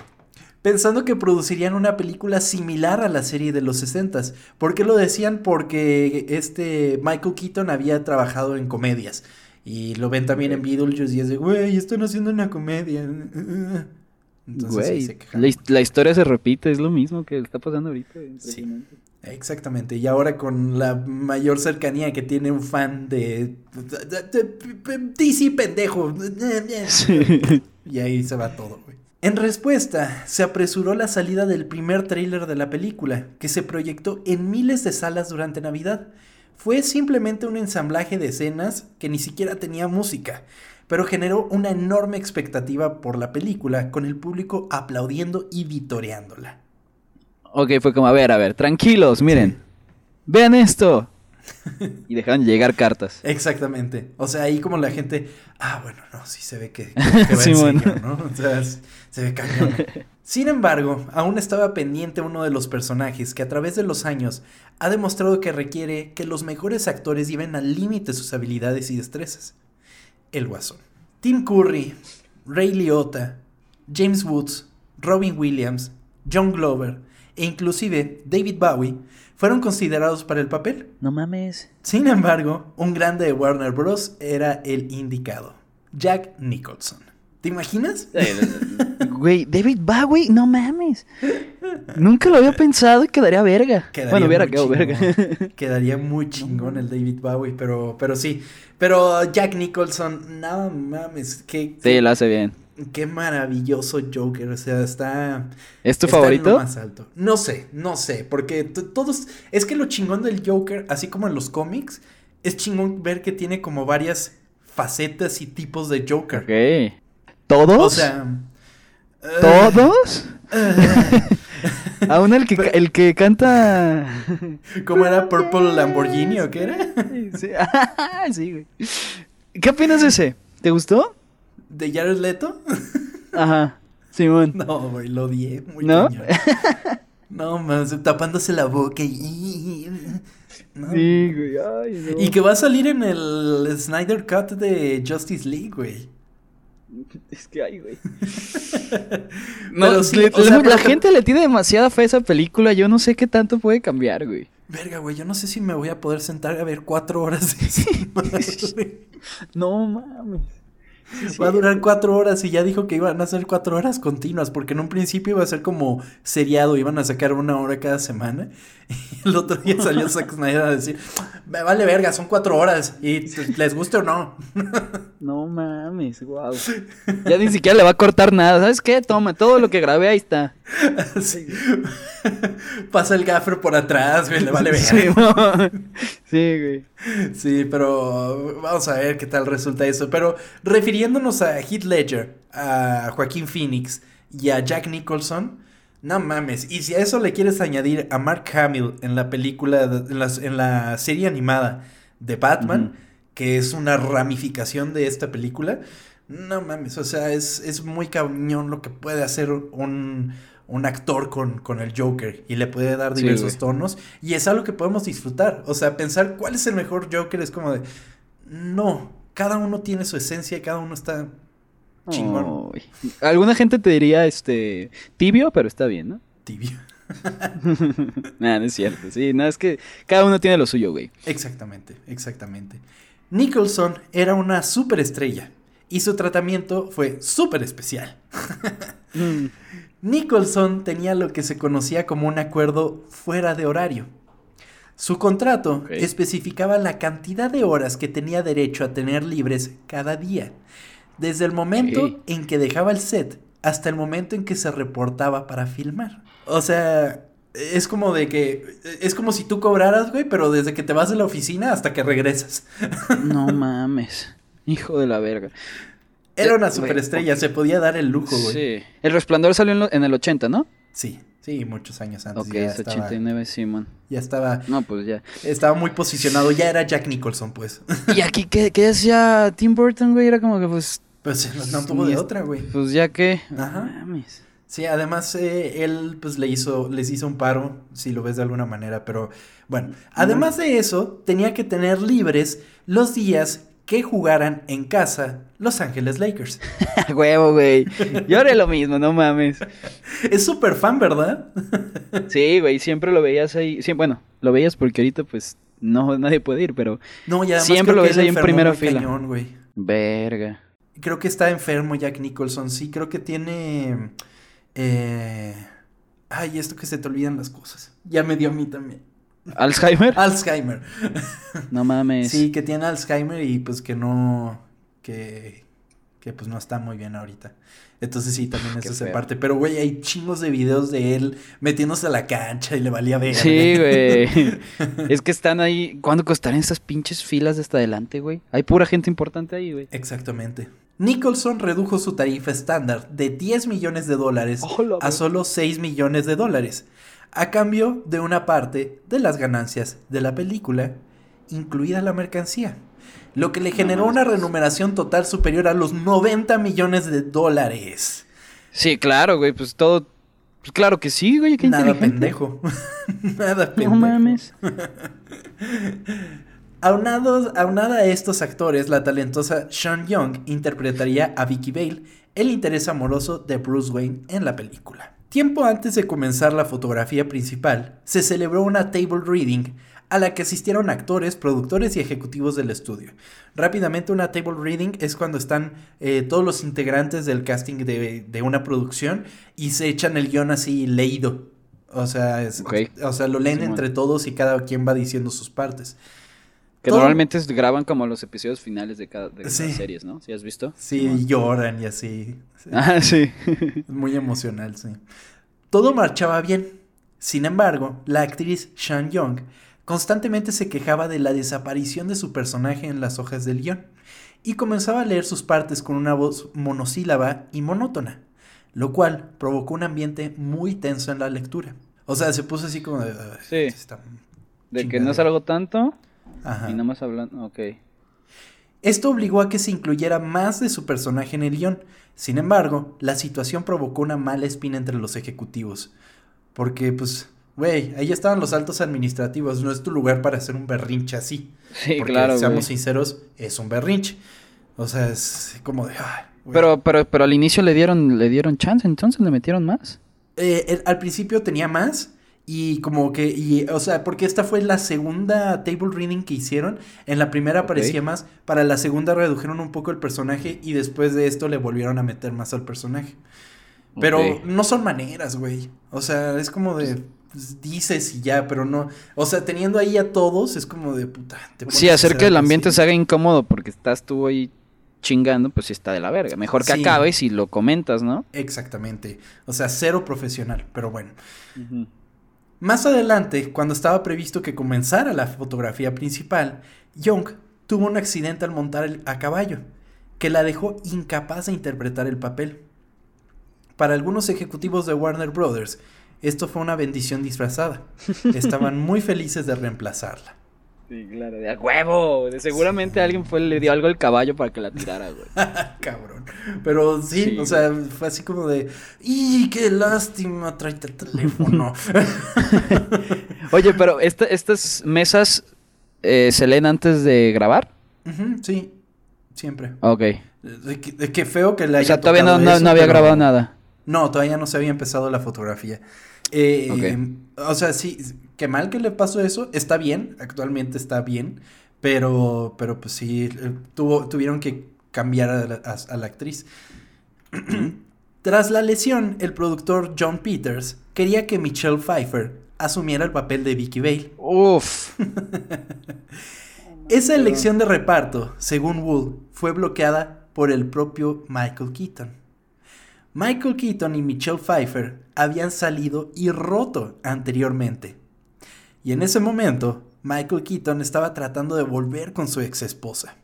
A: Pensando que producirían una película similar a la serie de los 60 ¿Por qué lo decían? Porque este Michael Keaton había trabajado en comedias. Y lo ven también en Beetlejuice y es de, güey, están haciendo una comedia. (laughs)
B: güey, la, historia se repite, es lo mismo que está pasando ahorita.
A: Sí, exactamente. Y ahora con la mayor cercanía que tiene un fan de, DC pendejo. (laughs) Y ahí se va todo, güey. En respuesta, se apresuró la salida del primer tráiler de la película, que se proyectó en miles de salas durante Navidad fue simplemente un ensamblaje de escenas que ni siquiera tenía música, pero generó una enorme expectativa por la película, con el público aplaudiendo y vitoreándola.
B: Ok, fue como, a ver, a ver, tranquilos, miren, vean esto. (laughs) y dejaron llegar cartas.
A: Exactamente. O sea, ahí como la gente, ah, bueno, no, sí se ve que, que (laughs) va en ¿no? O sea, se ve cañón. (laughs) Sin embargo, aún estaba pendiente uno de los personajes que a través de los años ha demostrado que requiere que los mejores actores lleven al límite sus habilidades y destrezas. El Guasón. Tim Curry, Ray Liotta, James Woods, Robin Williams, John Glover e inclusive David Bowie fueron considerados para el papel.
B: No mames.
A: Sin embargo, un grande de Warner Bros. era el indicado, Jack Nicholson. ¿Te imaginas?
B: Güey, David Bowie, no mames. Nunca lo había pensado y quedaría verga. bueno, hubiera quedado verga. (laughs)
A: Quedaría muy chingón el David Bowie, pero, pero sí. Pero Jack Nicholson, no mames. Que,
B: sí, lo hace bien.
A: Qué maravilloso Joker, o sea, está...
B: ¿Es tu favorito?
A: más alto. No sé, no sé, porque todos... Es que lo chingón del Joker, así como en los cómics, es chingón ver que tiene como varias facetas y tipos de Joker.
B: Ok. ¿Todos?
A: O sea...
B: ¿Todos? Aún el que, el que canta.
A: ¿Cómo era? ¿Purple Lamborghini o qué era?
B: sí, (laughs) sí, güey. ¿Qué opinas de ese? ¿Te gustó?
A: ¿De Jared Leto?
B: Ajá. Simón.
A: No, güey, lo odié. Muy
B: ¿No?
A: no, más tapándose la boca y.
B: Sí, güey. Ay,
A: Y que va a salir en el Snyder Cut de Justice League, güey. (laughs)
B: Es que hay, güey. no, la gente le tiene demasiada fe a esa película. Yo no sé qué tanto puede cambiar, güey.
A: Verga, güey, yo no sé si me voy a poder sentar a ver cuatro horas de (laughs) (laughs)
B: No mames.
A: Va a durar cuatro horas y ya dijo que iban a ser cuatro horas continuas, porque en un principio iba a ser como seriado, iban a sacar una hora cada semana. (laughs) Y el otro día salió (laughs) Zack Snyder a decir, me vale verga, son cuatro horas, y les guste o no.
B: No mames, wow. (laughs) Ya ni siquiera le va a cortar nada, ¿sabes qué? Toma, todo lo que grabé ahí está.
A: Pasa el gaffer por atrás, le vale verga.
B: Sí, güey.
A: Sí, pero vamos a ver qué tal resulta eso. Pero refiriéndonos a Heath Ledger, a Joaquín Phoenix y a Jack Nicholson, no mames. Y si a eso le quieres añadir a Mark Hamill en la película, en la, serie animada de Batman, que es una ramificación de esta película, no mames. O sea, es, es muy cañón lo que puede hacer un un actor con, con, el Joker y le puede dar diversos tonos y es algo que podemos disfrutar. O sea, pensar cuál es el mejor Joker es como de, no, cada uno tiene su esencia y cada uno está chingón.
B: Alguna gente te diría, este, tibio, pero está bien, ¿no?
A: Tibio.
B: Nada, (laughs) no es cierto. Sí, no, es que cada uno tiene lo suyo, güey.
A: Exactamente, exactamente. Nicholson era una superestrella y su tratamiento fue súper especial. Mm. Nicholson tenía lo que se conocía como un acuerdo fuera de horario. Su contrato especificaba la cantidad de horas que tenía derecho a tener libres cada día, desde el momento en que dejaba el set hasta el momento en que se reportaba para filmar. O sea, es como de que es como si tú cobraras, güey, pero desde que te vas de la oficina hasta que regresas.
B: No (laughs) mames. Hijo de la verga.
A: Era una superestrella, se podía dar el lujo, güey. Sí.
B: El Resplandor salió en, el 80, ¿no?
A: Sí, sí, muchos años antes.
B: Ok, es 89, Simón.
A: Ya estaba.
B: No, pues ya.
A: Estaba muy posicionado, ya era Jack Nicholson, pues. (laughs)
B: ¿Y aquí qué, qué decía Tim Burton, güey? Era como que, pues.
A: Pues no tuvo de otra, güey.
B: Pues ya que.
A: Ajá. Sí, además eh, él pues le hizo, les hizo un paro, si lo ves de alguna manera, pero bueno, además de eso, tenía que tener libres los días que jugaran en casa Los Ángeles Lakers. (laughs)
B: Huevo, güey. Yo haré lo mismo, no mames.
A: Es súper fan, ¿verdad? (laughs)
B: sí, güey, siempre lo veías ahí. Bueno, lo veías porque ahorita pues no nadie puede ir, pero
A: no, ya
B: siempre lo ves ahí en primera fila.
A: Cañón, güey.
B: Verga.
A: Creo que está enfermo Jack Nicholson, sí, creo que tiene eh... Ay, esto que se te olvidan las cosas. Ya me dio a mí también.
B: ¿Alzheimer?
A: Alzheimer.
B: No mames.
A: Sí, que tiene Alzheimer y pues que no. que. que pues no está muy bien ahorita. Entonces sí, también eso se parte. Pero, güey, hay chingos de videos de él metiéndose a la cancha y le valía ver.
B: Sí, güey. (laughs) es que están ahí. ¿Cuándo costarán esas pinches filas de hasta adelante, güey? Hay pura gente importante ahí, güey.
A: Exactamente. Nicholson redujo su tarifa estándar de 10 millones de dólares a solo 6 millones de dólares a cambio de una parte de las ganancias de la película, incluida la mercancía, lo que le generó una remuneración total superior a los 90 millones de dólares.
B: Sí, claro, güey, pues todo, Pues claro que sí, güey, qué
A: Nada pendejo. (laughs) Nada pendejo. No mames. (laughs) Aunados, aunada a estos actores, la talentosa Sean Young interpretaría a Vicky Vale, el interés amoroso de Bruce Wayne en la película. Tiempo antes de comenzar la fotografía principal, se celebró una table reading a la que asistieron actores, productores y ejecutivos del estudio. Rápidamente, una table reading es cuando están eh, todos los integrantes del casting de, una producción y se echan el guion así leído. O sea, o sea lo leen entre todos y cada quien va diciendo sus partes.
B: Que normalmente graban como los episodios finales de cada de las series, ¿no? ¿Sí has visto?
A: Sí, lloran y así.
B: Ah, (laughs) sí.
A: Muy emocional, sí. Todo marchaba bien. Sin embargo, la actriz Sean Young constantemente se quejaba de la desaparición de su personaje en las hojas del guion y comenzaba a leer sus partes con una voz monosílaba y monótona, lo cual provocó un ambiente muy tenso en la lectura. O sea, se puso así como de...
B: Sí. De que no salgo tanto y nada más hablando, ok.
A: Esto obligó a que se incluyera más de su personaje en el guion. Sin embargo, la situación provocó una mala espina entre los ejecutivos. Porque, pues, güey, ahí estaban los altos administrativos. No es tu lugar para hacer un berrinche así.
B: Sí, claro.
A: Seamos sinceros, es un berrinche. O sea, es como de.
B: pero, pero, pero al inicio le dieron, le dieron chance, entonces le metieron más.
A: Eh, al principio tenía más, y como que, y, o sea, porque esta fue la segunda table reading que hicieron. En la primera aparecía más, para la segunda redujeron un poco el personaje y después de esto le volvieron a meter más al personaje. Pero no son maneras, güey. O sea, es como de pues, dices y ya, pero no. O sea, teniendo ahí a todos, es como de puta.
B: sí, hacer que el ambiente se haga incómodo porque estás tú ahí chingando, pues sí está de la verga. Mejor que acabes y lo comentas, ¿no?
A: Exactamente. O sea, cero profesional, pero bueno. Más adelante, cuando estaba previsto que comenzara la fotografía principal, Young tuvo un accidente al montar a caballo, que la dejó incapaz de interpretar el papel. Para algunos ejecutivos de Warner Brothers, esto fue una bendición disfrazada. (laughs) Estaban muy felices de reemplazarla.
B: Sí, claro, de a huevo. Seguramente alguien fue, le dio algo al caballo para que la tirara, güey. (laughs)
A: Cabrón. Pero sí, o sea, fue así como de. ¡Y qué lástima! Tráete el teléfono. (laughs)
B: Oye, pero estas mesas eh, se leen antes de grabar.
A: sí, siempre.
B: Ok.
A: Qué feo que la O sea,
B: todavía no, había grabado nada.
A: No, todavía no se había empezado la fotografía. Eh, O sea, sí, qué mal que le pasó eso. Está bien, actualmente está bien. Pero, pero pues sí, eh, tuvo, tuvieron que cambiar a la, actriz. (clears throat) Tras la lesión, el productor John Peters quería que Michelle Pfeiffer asumiera el papel de Vicky Vale.
B: Uf. (laughs)
A: Esa elección de reparto, según Wool, fue bloqueada por el propio Michael Keaton. Michael Keaton y Michelle Pfeiffer habían salido y roto anteriormente. Y en ese momento, Michael Keaton estaba tratando de volver con su ex esposa.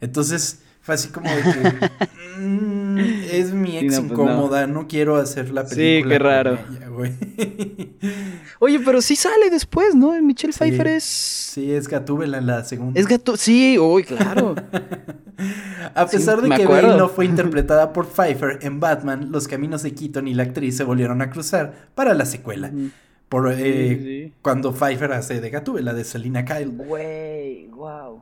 A: Entonces, fue así como de que mm, es mi ex pues incómoda, no. quiero hacer la película.
B: Sí, qué raro. (laughs) Oye, pero sí sale después, ¿no? Michelle Pfeiffer es.
A: Sí, es Gatúbela en la segunda.
B: Es Gatú, sí, uy, claro. (laughs)
A: A pesar de que Bale no fue interpretada por Pfeiffer en Batman, los caminos de Keaton y la actriz se volvieron a cruzar para la secuela. Por, eh, Cuando Pfeiffer hace de Gatúbela, de Selina Kyle.
B: Güey, wow.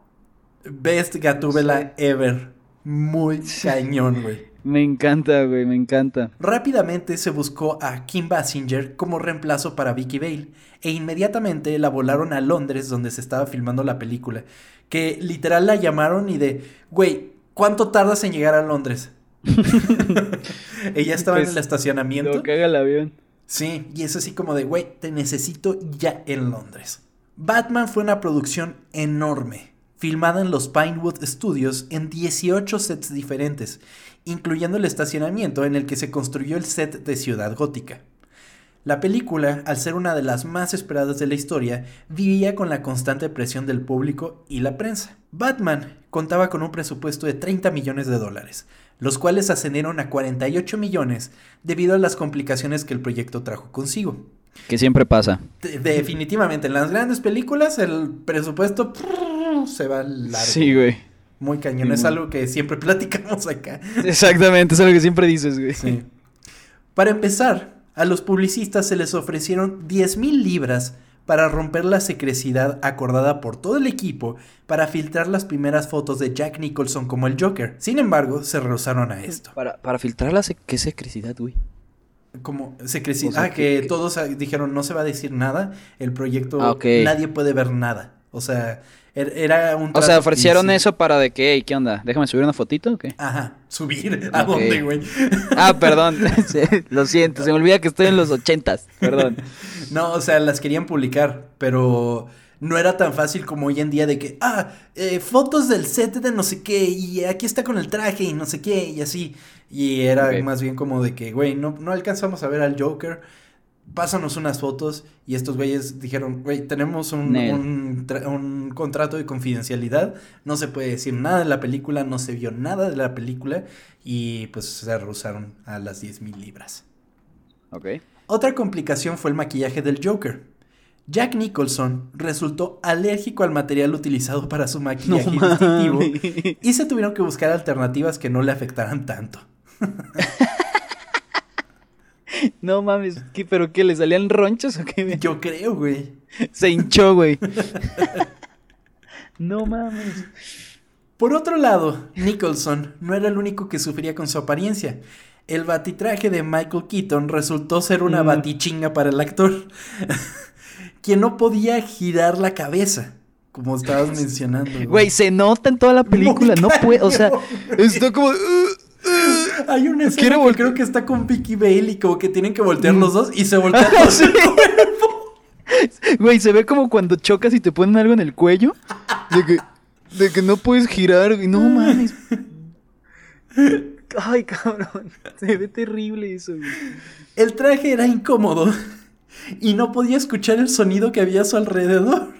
A: Best Gatúbela ever. Muy cañón, güey. (laughs)
B: Me encanta, güey, me encanta.
A: Rápidamente se buscó a Kim Basinger como reemplazo para Vicky Vale e inmediatamente la volaron a Londres donde se estaba filmando la película. Que literal la llamaron y de, güey, ¿cuánto tardas en llegar a Londres? (laughs) (laughs) Ella estaba en pues, el estacionamiento.
B: Lo caga el avión.
A: Sí, y es así como de, güey, te necesito ya en Londres. Batman fue una producción enorme, filmada en los Pinewood Studios en 18 sets diferentes, incluyendo el estacionamiento en el que se construyó el set de Ciudad Gótica. La película, al ser una de las más esperadas de la historia, vivía con la constante presión del público y la prensa. Batman contaba con un presupuesto de 30 millones de dólares, los cuales ascendieron a 48 millones debido a las complicaciones que el proyecto trajo consigo.
B: Que siempre pasa.
A: definitivamente, en las grandes películas el presupuesto se va largo.
B: Sí, güey.
A: Muy cañón, es algo que siempre (laughs) platicamos acá.
B: Exactamente, es algo que siempre dices, güey.
A: Sí. Para empezar, A los publicistas se les ofrecieron 10 mil libras para romper la secrecidad acordada por todo el equipo para filtrar las primeras fotos de Jack Nicholson como el Joker. Sin embargo, se rehusaron a esto.
B: Para, para filtrar la ¿qué secrecidad, güey?
A: Como secrecidad. ah, que, todos dijeron no se va a decir nada. El proyecto, ah, nadie puede ver nada. O sea, era un
B: o sea, ofrecieron eso para de que, ¿qué onda? Déjame subir una fotito o qué?
A: Ajá, subir. ¿A dónde, güey? (laughs)
B: Ah, perdón. (laughs) lo siento, se me olvida que estoy en los ochentas. Perdón. (laughs)
A: no, o sea, las querían publicar, pero no era tan fácil como hoy en día de que, ah, eh, fotos del set de no sé qué, y aquí está con el traje y no sé qué, y así. Y era más bien como de que, güey, no, no alcanzamos a ver al Joker pásanos unas fotos y estos güeyes dijeron, güey, tenemos un, un, contrato de confidencialidad, no se puede decir nada de la película, no se vio nada de la película y pues se rehusaron a las 10 mil libras.
B: Ok.
A: Otra complicación fue el maquillaje del Joker. Jack Nicholson resultó alérgico al material utilizado para su maquillaje distintivo y se tuvieron que buscar alternativas que no le afectaran tanto. (laughs) (laughs)
B: No mames, ¿qué, ¿pero qué? ¿Le salían ronchos o qué?
A: Yo creo, güey.
B: Se hinchó, güey. (laughs) no mames.
A: Por otro lado, Nicholson no era el único que sufría con su apariencia. El batitraje de Michael Keaton resultó ser una mm. batichinga para el actor, (laughs) quien no podía girar la cabeza, como estabas mencionando.
B: Güey, se nota en toda la película, no puede, o sea, está como...
A: Hay una escena que creo que está con Vicky Bale y como que tienen que voltear los dos y se voltean (laughs) los el (laughs)
B: Güey, se ve como cuando chocas y te ponen algo en el cuello. De que, de que no puedes girar. No mames. (laughs) Ay, cabrón. Se ve terrible eso, güey.
A: El traje era incómodo y no podía escuchar el sonido que había a su alrededor.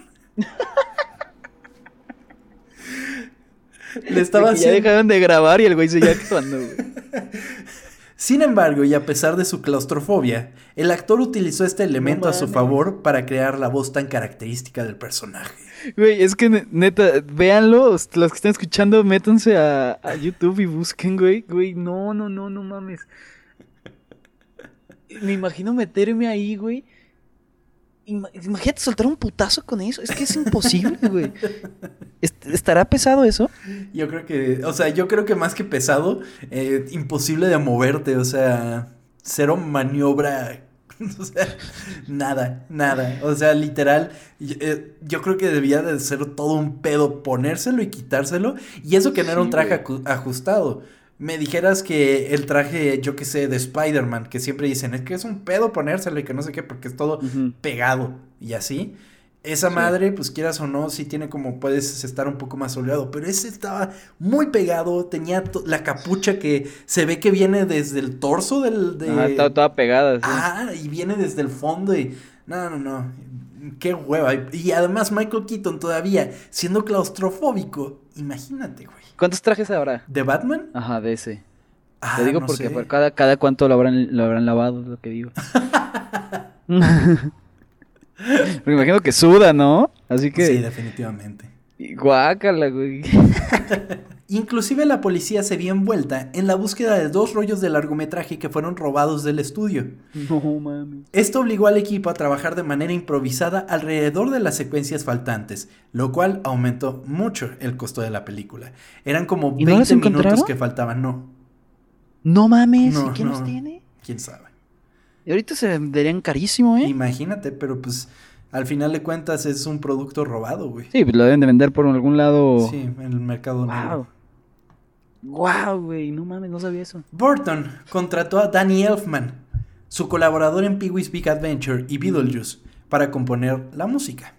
A: (laughs)
B: Le estaba haciendo... Ya dejaron de grabar y el güey seguía actuando, (laughs)
A: Sin embargo, y a pesar de su claustrofobia, el actor utilizó este elemento a su favor para crear la voz tan característica del personaje.
B: Güey, es que neta, véanlo, los que están escuchando, métanse a, a YouTube y busquen, güey. Güey, no, no, no, no mames. Me imagino meterme ahí, güey Imagínate soltar un putazo con eso. Es que es imposible, (laughs) güey. ¿Estará pesado eso?
A: Yo creo que, o sea, yo creo que más que pesado, eh, imposible de moverte, o sea, cero maniobra, (laughs) o sea, nada, nada. O sea, literal, eh, yo creo que debía de ser todo un pedo ponérselo y quitárselo. Y eso que no era un traje ajustado me dijeras que el traje, yo que sé, de Spider-Man, que siempre dicen, es que es un pedo ponérselo y que no sé qué, porque es todo pegado y así. Esa madre, pues quieras o no, sí tiene como puedes estar un poco más soleado, pero ese estaba muy pegado, tenía la capucha que se ve que viene desde el torso del... De...
B: Ah, está toda pegada.
A: Ah, y viene desde el fondo y... No, no, no, qué hueva. Y además Michael Keaton todavía, siendo claustrofóbico, imagínate, güey.
B: ¿Cuántos trajes habrá?
A: ¿De Batman?
B: Ajá, de ese. Ah, Te digo porque por cada, cada cuánto lo habrán, lo habrán lavado, es lo que digo. (laughs) Me imagino que suda, ¿no? Así que.
A: Sí, definitivamente.
B: Guácala, güey. (laughs)
A: Inclusive la policía se vio envuelta en la búsqueda de dos rollos de largometraje que fueron robados del estudio.
B: No mames.
A: Esto obligó al equipo a trabajar de manera improvisada alrededor de las secuencias faltantes, lo cual aumentó mucho el costo de la película. Eran como 20 minutos que faltaban, no.
B: No mames, ¿y quién los tiene?
A: ¿Quién sabe?
B: Y ahorita se venderían carísimo, ¿eh?
A: Imagínate, pero pues al final de cuentas es un producto robado, güey.
B: Sí, pues lo deben de vender por algún lado.
A: Sí, en el mercado negro.
B: Wow, güey, no mames, no sabía eso.
A: Burton contrató a Danny Elfman, su colaborador en Pee-wee's Big Adventure y Beetlejuice, para componer la música.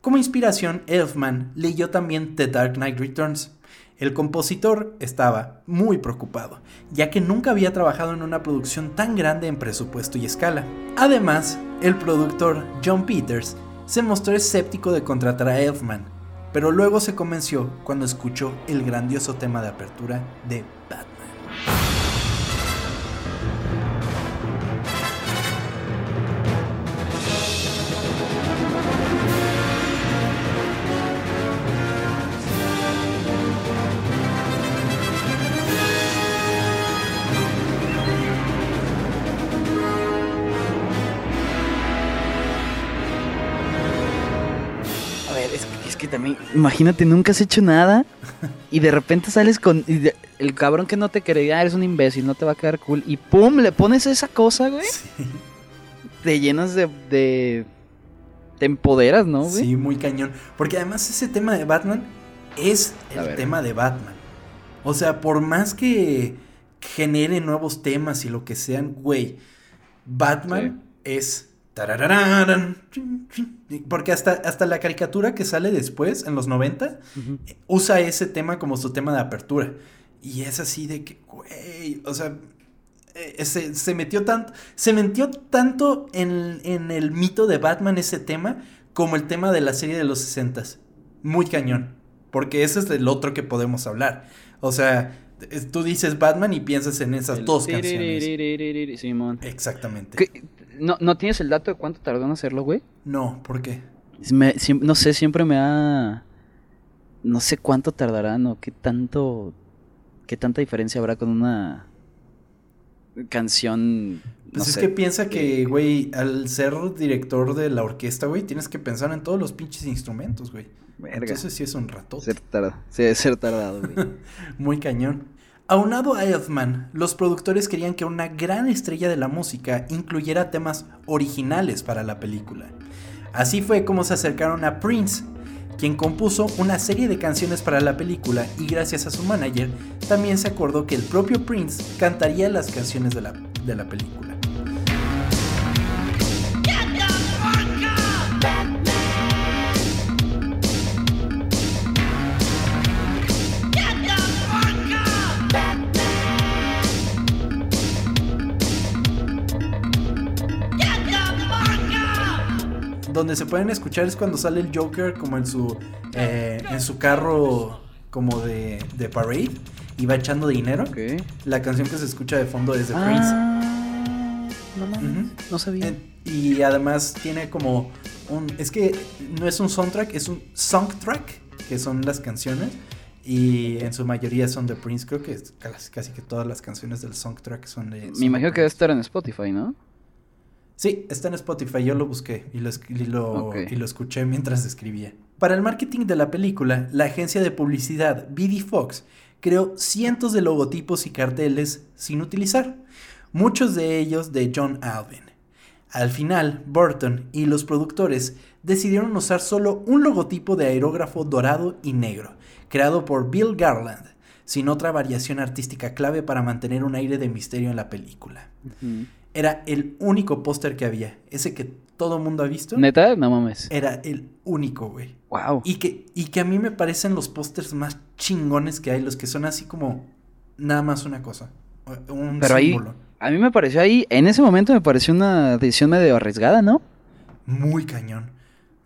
A: Como inspiración, Elfman leyó también The Dark Knight Returns. El compositor estaba muy preocupado, ya que nunca había trabajado en una producción tan grande en presupuesto y escala. Además, el productor John Peters se mostró escéptico de contratar a Elfman, pero luego se convenció cuando escuchó el grandioso tema de apertura de Batman.
B: También, imagínate, nunca has hecho nada y de repente sales con el cabrón que no te creía, eres un imbécil, no te va a quedar cool. Y pum, le pones esa cosa, güey. Te llenas de, de. Te empoderas, ¿no, güey?
A: Sí, muy cañón. Porque además ese tema de Batman es el tema de Batman. O sea, por más que genere nuevos temas y lo que sean, güey, Batman es porque hasta, hasta la caricatura que sale después, en los 90, usa ese tema como su tema de apertura. Y es así de que, güey, o sea, eh, se, metió tanto, se metió tanto en, en, el mito de Batman ese tema como el tema de la serie de los 60 Muy cañón. Porque ese es el otro que podemos hablar. O sea, tú dices Batman y piensas en esas dos canciones.
B: Simón.
A: Exactamente.
B: ¿No, ¿No tienes el dato de cuánto tardó en hacerlo, güey?
A: No, ¿por qué?
B: no sé, siempre me ha... No sé cuánto tardará, ¿no? ¿Qué tanto... ¿Qué tanta diferencia habrá con una canción?
A: Pues es que piensa que, güey, al ser director de la orquesta, güey, tienes que pensar en todos los pinches instrumentos, güey. Entonces sí es un rato.
B: Ser tardado. Sí, ser tardado, güey. (laughs)
A: Muy cañón. Aunado a Elfman, los productores querían que una gran estrella de la música incluyera temas originales para la película. Así fue como se acercaron a Prince, quien compuso una serie de canciones para la película y gracias a su manager también se acordó que el propio Prince cantaría las canciones de la, de la película. Donde se pueden escuchar es cuando sale el Joker como en su eh, en su carro como de, de parade y va echando dinero. La canción que se escucha de fondo es de
B: ah, No, no sabía.
A: y además tiene como un es que no es un soundtrack, es un soundtrack, que son las canciones. Y en su mayoría son de Prince. Creo que casi, que todas las canciones del soundtrack son de.
B: Me imagino que debe estar en Spotify, ¿no?
A: Sí, está en Spotify, yo lo busqué y lo, y lo, escuché mientras escribía. Para el marketing de la película, la agencia de publicidad BD Fox creó cientos de logotipos y carteles sin utilizar, muchos de ellos de John Alvin. Al final, Burton y los productores decidieron usar solo un logotipo de aerógrafo dorado y negro, creado por Bill Garland, sin otra variación artística clave para mantener un aire de misterio en la película era el único póster que había. Ese que todo mundo ha visto.
B: ¿Neta? No mames.
A: Era el único, güey.
B: Wow.
A: Y que, y que a mí me parecen los pósters más chingones que hay, los que son así como nada más una cosa. Un
B: Pero ahí, a mí me pareció ahí, en ese momento me pareció una decisión medio arriesgada, ¿no?
A: Muy cañón.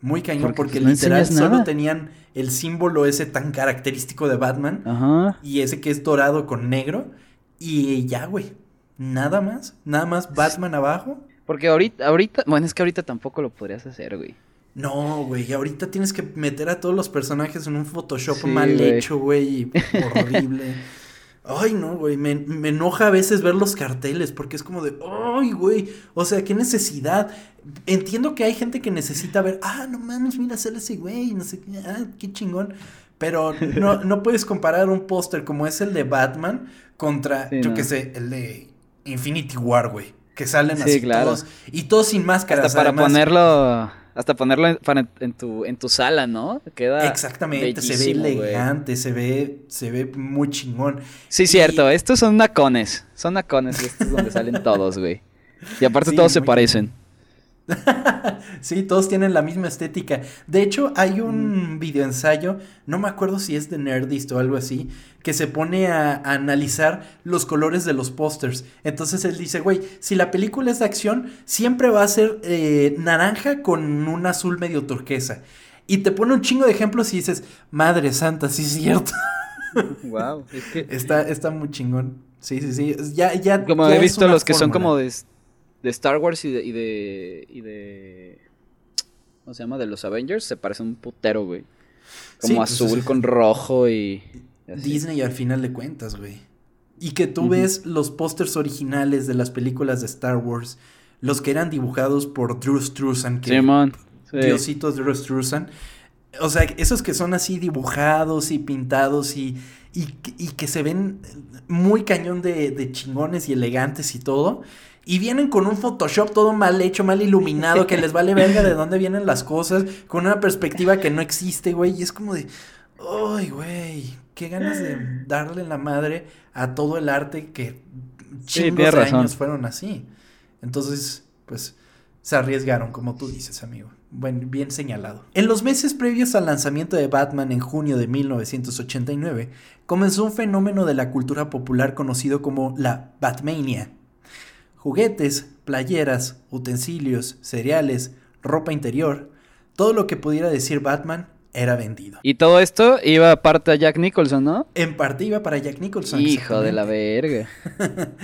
A: Muy cañón, porque, literal solo tenían el símbolo ese tan característico de Batman. Ajá. Y ese que es dorado con negro. Y ya, güey. Nada más, nada más Batman abajo.
B: Porque ahorita, ahorita, bueno, es que ahorita tampoco lo podrías hacer, güey.
A: No, güey, ahorita tienes que meter a todos los personajes en un Photoshop mal hecho, güey, horrible. (laughs) Ay, no, güey, me, me, enoja a veces ver los carteles porque es como de, ay, güey, o sea, qué necesidad. Entiendo que hay gente que necesita ver, ah, no mames, mira, sale ese güey, no sé qué, ah, qué chingón. Pero no, (laughs) no puedes comparar un póster como es el de Batman contra, yo qué sé, el de Infinity War, güey. Que salen así todos. Y todos sin máscaras.
B: Hasta para ponerlo. Hasta ponerlo en, tu, en tu sala, ¿no? Queda.
A: Exactamente, se ve elegante, se ve, se ve muy chingón.
B: Sí, cierto, estos son nacones. Son nacones, estos es donde salen todos, güey. Y aparte (laughs) todos se parecen. (laughs)
A: sí, todos tienen la misma estética. De hecho, hay un video ensayo, no me acuerdo si es de Nerdist o algo así, que se pone a, analizar los colores de los pósters. Entonces él dice, güey, si la película es de acción, siempre va a ser eh, naranja con un azul medio turquesa. Y te pone un chingo de ejemplos y dices, madre santa, sí es cierto. (laughs)
B: Wow,
A: está, está muy chingón. Sí, sí, sí. Ya, ya.
B: Como he visto los que son como de de Star Wars y de, y de, ¿Cómo se llama? De los Avengers se parece un putero, güey. Como pues, azul con rojo y...
A: Disney al final de cuentas, güey. Y que tú ves los pósters originales de las películas de Star Wars, los que eran dibujados por Drew Struzan, que
B: Simón,
A: Diosito Drew Struzan. O sea, esos que son así dibujados y pintados y, y, que se ven muy cañón de, de chingones y elegantes y todo. Y vienen con un Photoshop todo mal hecho, mal iluminado, que les vale verga de dónde vienen las cosas, con una perspectiva que no existe, güey. Y es como de, ay, güey, qué ganas de darle la madre a todo el arte que chingos de años fueron así. Entonces, pues, se arriesgaron, como tú dices, amigo. Bueno, bien señalado. En los meses previos al lanzamiento de Batman en junio de 1989, comenzó un fenómeno de la cultura popular conocido como la Batmania juguetes, playeras, utensilios, cereales, ropa interior, todo lo que pudiera decir Batman era vendido.
B: Y todo esto iba aparte a Jack Nicholson, ¿no?
A: En parte iba para Jack Nicholson.
B: Hijo de la verga. (laughs)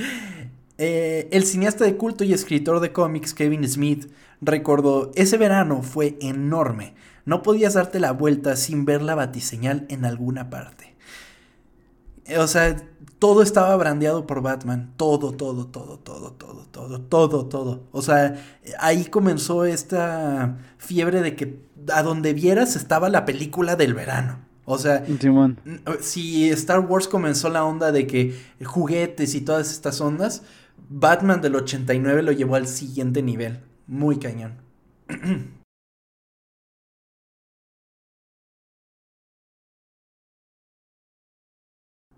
A: Eh, el cineasta de culto y escritor de cómics Kevin Smith recordó, ese verano fue enorme. No podías darte la vuelta sin ver la batiseñal en alguna parte. O sea, todo estaba brandeado por Batman. Todo, todo, todo, todo, todo, todo, todo, todo. O sea, ahí comenzó esta fiebre de que a donde vieras estaba la película del verano. O sea, si Star Wars comenzó la onda de que juguetes y todas estas ondas, Batman del 89 lo llevó al siguiente nivel. Muy cañón. (clears throat)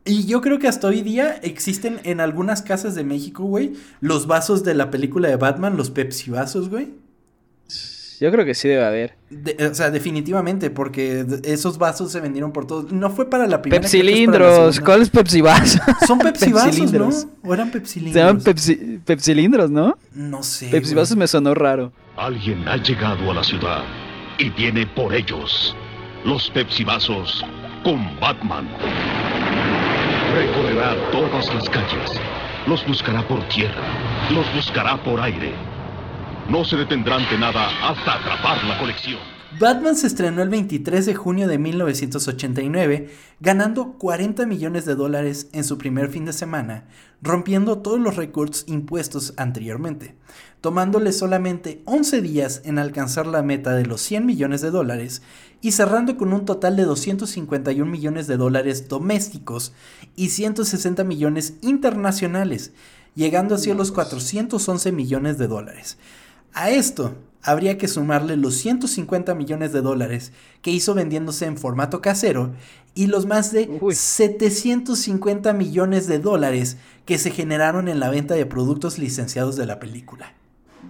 A: Y yo creo que hasta hoy día existen en algunas casas de México, güey, los vasos de la película de Batman, los Pepsi vasos, güey.
B: Yo creo que sí debe haber.
A: o sea, definitivamente, porque esos vasos se vendieron por todos. No fue para la
B: primera. Pepsilindros. ¿Cuáles Pepsi vasos?
A: Son Pepsi vasos, ¿no? ¿O eran Pepsilindros? Se
B: llaman Pepsi, Pepsilindros, ¿no?
A: No sé.
B: Pepsi vasos me sonó raro.
C: Alguien ha llegado a la ciudad y viene por ellos. Los Pepsi vasos con Batman. Recorrerá todas las calles. Los buscará por tierra. Los buscará por aire. No se detendrán ante nada hasta atrapar la colección.
A: Batman se estrenó el 23 de junio de 1989, ganando 40 millones de dólares en su primer fin de semana, rompiendo todos los récords impuestos anteriormente, tomándole solamente 11 días en alcanzar la meta de los 100 millones de dólares y cerrando con un total de 251 millones de dólares domésticos y 160 millones internacionales, llegando así a los 411 millones de dólares. A esto habría que sumarle los 150 millones de dólares que hizo vendiéndose en formato casero y los más de 750 millones de dólares que se generaron en la venta de productos licenciados de la película.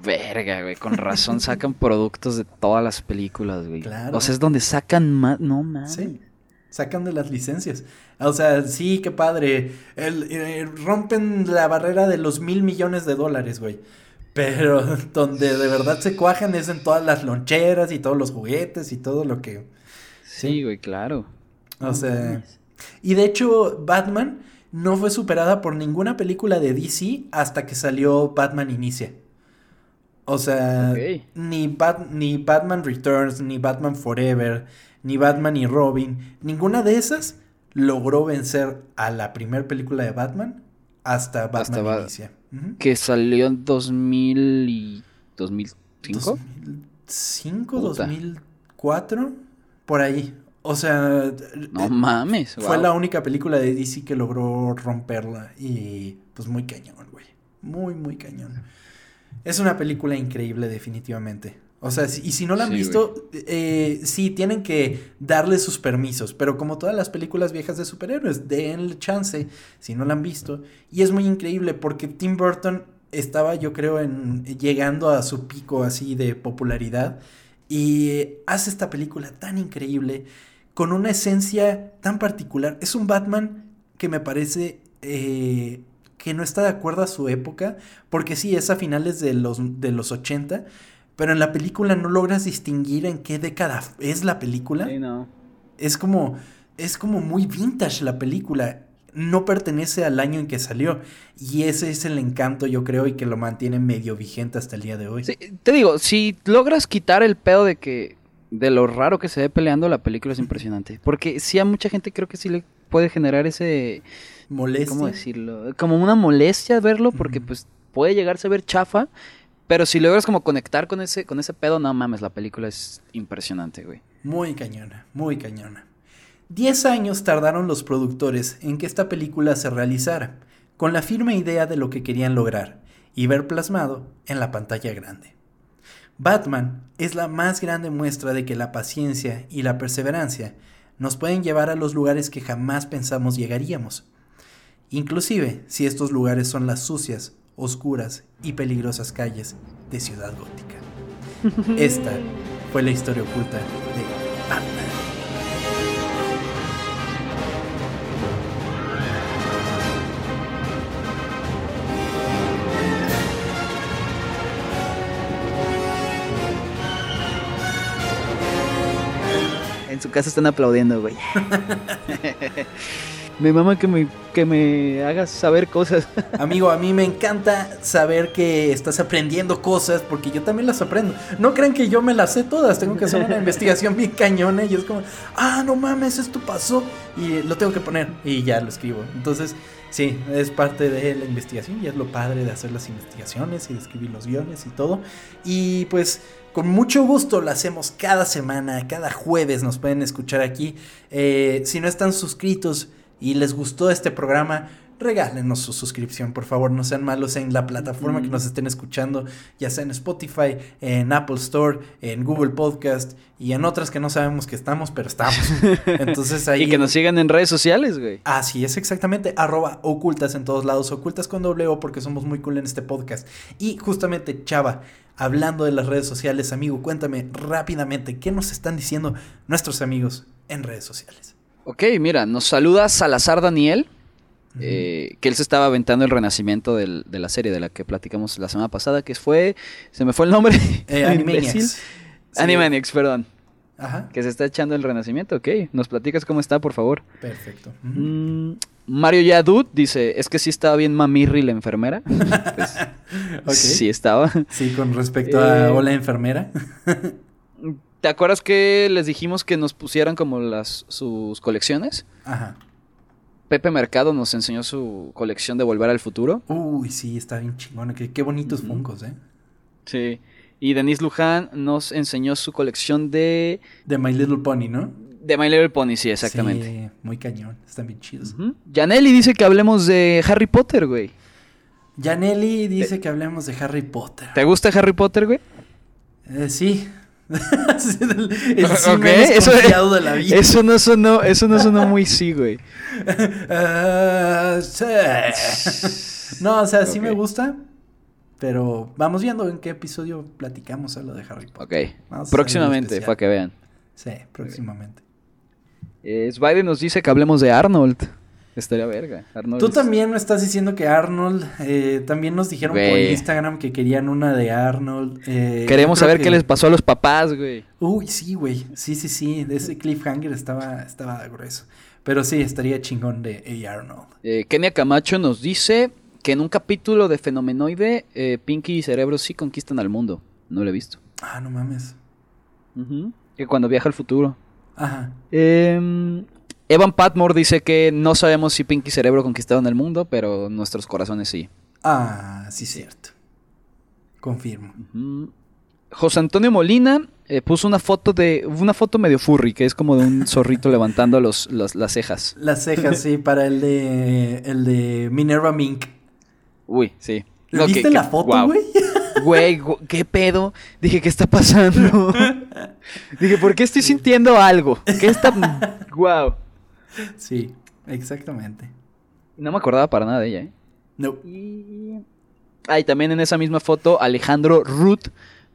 B: Verga, güey, con razón sacan productos de todas las películas, güey. Claro. O sea, es donde sacan más, no más. Sí,
A: sacan de las licencias. O sea, sí, qué padre. Eh, rompen la barrera de los mil millones de dólares, güey. Pero (laughs) donde de verdad se cuajan es en todas las loncheras y todos los juguetes y todo lo que.
B: Sí, güey, claro.
A: O sea. Y de hecho, Batman no fue superada por ninguna película de DC hasta que salió Batman Inicia. O sea, ni, ni Batman Returns, ni Batman Forever, ni Batman y Robin, ninguna de esas logró vencer a la primera película de Batman hasta Batman Inicia.
B: Que salió en 2000 y 2005.
A: 2005, 2004, por ahí. O sea,
B: no mames.
A: Fue la única película de DC que logró romperla y pues muy cañón, güey. Muy, muy cañón. Es una película increíble definitivamente. O sea, y si no la han visto, eh, sí, tienen que darle sus permisos. Pero como todas las películas viejas de superhéroes, denle chance si no la han visto. Y es muy increíble porque Tim Burton estaba, yo creo, en, llegando a su pico así de popularidad. Y hace esta película tan increíble, con una esencia tan particular. Es un Batman que me parece eh, que no está de acuerdo a su época. Porque sí, es a finales de los, de los 80 pero en la película no logras distinguir en qué década es la película.
B: Sí, no.
A: Es como, es como muy vintage la película. No pertenece al año en que salió. Y ese es el encanto, yo creo, y que lo mantiene medio vigente hasta el día de hoy.
B: te digo, si logras quitar el pedo de que. de lo raro que se ve peleando, la película es impresionante. Porque sí a mucha gente creo que sí le puede generar ese.
A: Molestia.
B: ¿Cómo decirlo? Como una molestia verlo, porque pues puede llegarse a ver chafa Pero si logras como conectar con ese, con ese pedo, no mames, la película es impresionante, güey.
A: Muy cañona, muy cañona. Diez años tardaron los productores en que esta película se realizara, con la firme idea de lo que querían lograr y ver plasmado en la pantalla grande. Batman es la más grande muestra de que la paciencia y la perseverancia nos pueden llevar a los lugares que jamás pensamos llegaríamos, inclusive si estos lugares son las sucias, oscuras y peligrosas calles de Ciudad Gótica. (laughs) Esta fue la historia oculta de Batman.
B: En su casa están aplaudiendo, güey. (laughs) Mi mamá que me, que me hagas saber cosas. (laughs)
A: Amigo, a mí me encanta saber que estás aprendiendo cosas porque yo también las aprendo. No crean que yo me las sé todas, tengo que hacer una (laughs) investigación bien cañona y es como, ah, no mames, esto pasó y lo tengo que poner y ya lo escribo. Entonces, sí, es parte de la investigación y es lo padre de hacer las investigaciones y de escribir los guiones y todo. Y pues con mucho gusto lo hacemos cada semana, cada jueves nos pueden escuchar aquí. Eh, si no están suscritos, y les gustó este programa, regálenos su suscripción, por favor, no sean malos en la plataforma que nos estén escuchando, ya sea en Spotify, en Apple Store, en Google Podcast y en otras que no sabemos que estamos, pero estamos. (laughs) Entonces ahí...
B: y que nos sigan en redes sociales, güey.
A: Así es, exactamente, arroba ocultas en todos lados, ocultas con doble O porque somos muy cool en este podcast. Y justamente, Chava, hablando de las redes sociales, amigo, cuéntame rápidamente, ¿qué nos están diciendo nuestros amigos en redes sociales?
B: Ok, mira, nos saluda Salazar Daniel, eh, que él se estaba aventando el renacimiento de la serie de la que platicamos la semana pasada, que fue, se me fue el nombre.
A: Eh, (laughs) Animaniacs.
B: Animaniacs, perdón. Ajá. Que se está echando el renacimiento, ok. ¿Nos platicas cómo está, por favor?
A: Perfecto.
B: Mm, Mario Yadut dice, es que sí estaba bien mamirri la enfermera. (laughs) Pues, Sí estaba.
A: Sí, con respecto a eh, Hola enfermera. (laughs)
B: ¿Te acuerdas que les dijimos que nos pusieran como las sus colecciones? Ajá. Pepe Mercado nos enseñó su colección de Volver al Futuro.
A: Uy, sí, está bien chingona. Qué, bonitos funcos, ¿eh?
B: Sí. Y Denise Luján nos enseñó su colección de...
A: De My Little Pony, ¿no?
B: De My Little Pony, sí, exactamente. Sí,
A: muy cañón. Están bien chidos.
B: Janelli dice que hablemos de Harry Potter, güey.
A: Janelli dice que hablemos de Harry Potter.
B: ¿Te gusta Harry Potter, güey?
A: Eh, sí, (laughs)
B: el, eso, de la (laughs) vida. Eso no sonó, eso no sonó muy sí, güey. (laughs)
A: Ah, no, o sea, sí me gusta. Pero vamos viendo en qué episodio platicamos a lo de Harry
B: Potter. Ok. próximamente, para que vean.
A: Sí, próximamente.
B: Eh, nos dice que hablemos de Arnold. Estaría verga.
A: Tú también me estás diciendo que Arnold. Eh, también nos dijeron por Instagram que querían una de Arnold.
B: Eh, Queremos saber qué les pasó a los papás, güey.
A: Uy, sí, güey. Sí, sí, sí. De ese cliffhanger estaba, estaba grueso. Pero sí, estaría chingón de. Arnold.
B: Eh, Kenia Camacho nos dice que en un capítulo de Fenomenoide, Pinky y Cerebro sí conquistan al mundo. No lo he visto.
A: Ah, no mames.
B: Que cuando viaja al futuro. Ajá. Eh, Evan Patmore dice que no sabemos si Pinky Cerebro conquistaron el mundo, pero nuestros corazones sí.
A: Ah, sí, cierto. Confirmo.
B: José Antonio Molina eh, puso una foto de. Una foto medio furry, que es como de un zorrito (laughs) levantando los, las cejas.
A: Las cejas, sí, para el de. el de Minerva Mink.
B: Uy, sí.
A: ¿Viste la foto, güey? (laughs)
B: Güey, ¿qué pedo? Dije, ¿qué está pasando? (laughs) Dije, ¿por qué estoy sintiendo algo? ¿Qué está.? ¡Wow!
A: Sí, exactamente.
B: No me acordaba para nada de ella, ¿eh?
A: No.
B: Y... Ah, y también en esa misma foto, Alejandro Ruth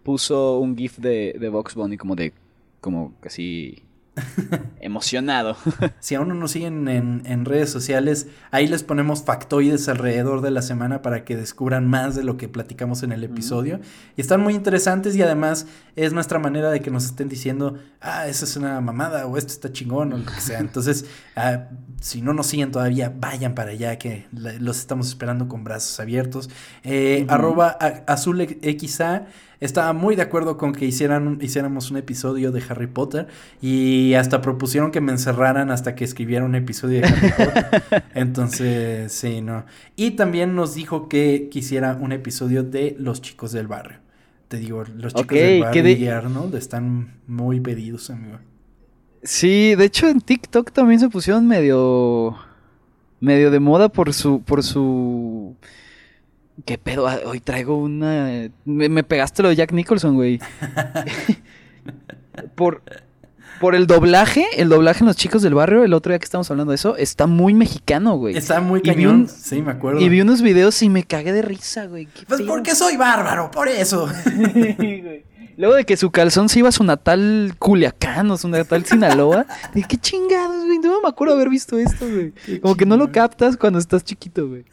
B: puso un GIF de, de Box Bunny como de. como casi (laughs) emocionado. (laughs)
A: si aún no nos siguen en, redes sociales, ahí les ponemos factoides alrededor de la semana para que descubran más de lo que platicamos en el episodio. Y están muy interesantes y además es nuestra manera de que nos estén diciendo, ah, esa es una mamada o esto está chingón o lo que sea. Entonces, ah, si no nos siguen todavía, vayan para allá que los estamos esperando con brazos abiertos. Eh, arroba azulxa estaba muy de acuerdo con que hicieran, hiciéramos un episodio de Harry Potter y hasta propusieron que me encerraran hasta que escribiera un episodio de Harry Potter. (laughs) Entonces, sí, no. Y también nos dijo que quisiera un episodio de Los chicos del barrio. Te digo, los chicos del barrio y Arnold están muy pedidos, amigo.
B: Sí, de hecho en TikTok también se pusieron medio medio de moda por su por su ¿Qué pedo? Ah, hoy traigo una. Me, pegaste lo de Jack Nicholson, güey. (laughs) por, por el doblaje, el doblaje en Los Chicos del Barrio, el otro día que estamos hablando de eso, está muy mexicano, güey.
A: Está muy cañón. sí, me acuerdo.
B: Y vi unos videos y me cagué de risa, güey.
A: Pues porque soy bárbaro, por eso. (laughs)
B: Luego de que su calzón se iba a su natal Culiacán o su natal Sinaloa. (laughs) Dije, qué chingados, güey. No me acuerdo haber visto esto, güey. Como que no lo captas cuando estás chiquito, güey.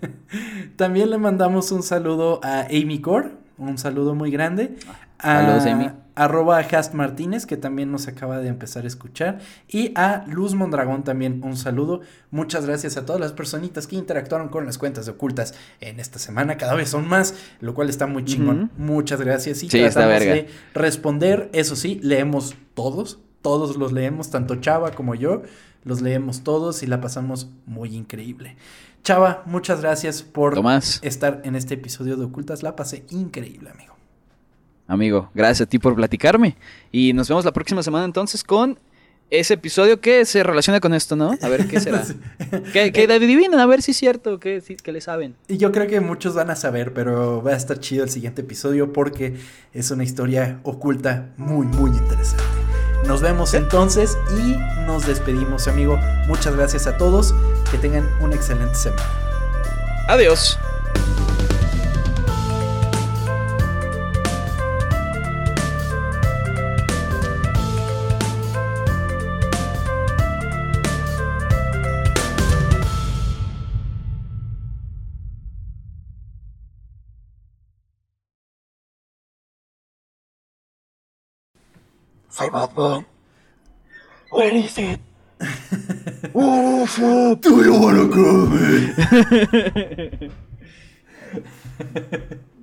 B: (laughs)
A: También le mandamos un saludo a Amy Core. Un saludo muy grande.
B: Saludos, Amy
A: arroba Hast Martínez, que también nos acaba de empezar a escuchar, y a Luz Mondragón también un saludo. Muchas gracias a todas las personitas que interactuaron con las cuentas ocultas en esta semana, cada vez son más, lo cual está muy chingón. Muchas gracias y tratamos de responder, eso sí, leemos todos, todos los leemos, tanto Chava como yo, los leemos todos y la pasamos muy increíble. Chava, muchas gracias por estar en este episodio de Ocultas, la pasé increíble, amigo.
B: Amigo, gracias a ti por platicarme. Y nos vemos la próxima semana entonces con ese episodio que se relaciona con esto, ¿no? A ver qué (laughs) será. que, que adivinen, a ver si es cierto, que, que le saben.
A: Y yo creo que muchos van a saber, pero va a estar chido el siguiente episodio porque es una historia oculta muy, muy interesante. Nos vemos entonces y nos despedimos, amigo. Muchas gracias a todos. Que tengan una excelente semana.
B: Adiós.
A: Soy Batman. Where is it? Oh, fuck. Do you wanna come? Paramos. (laughs)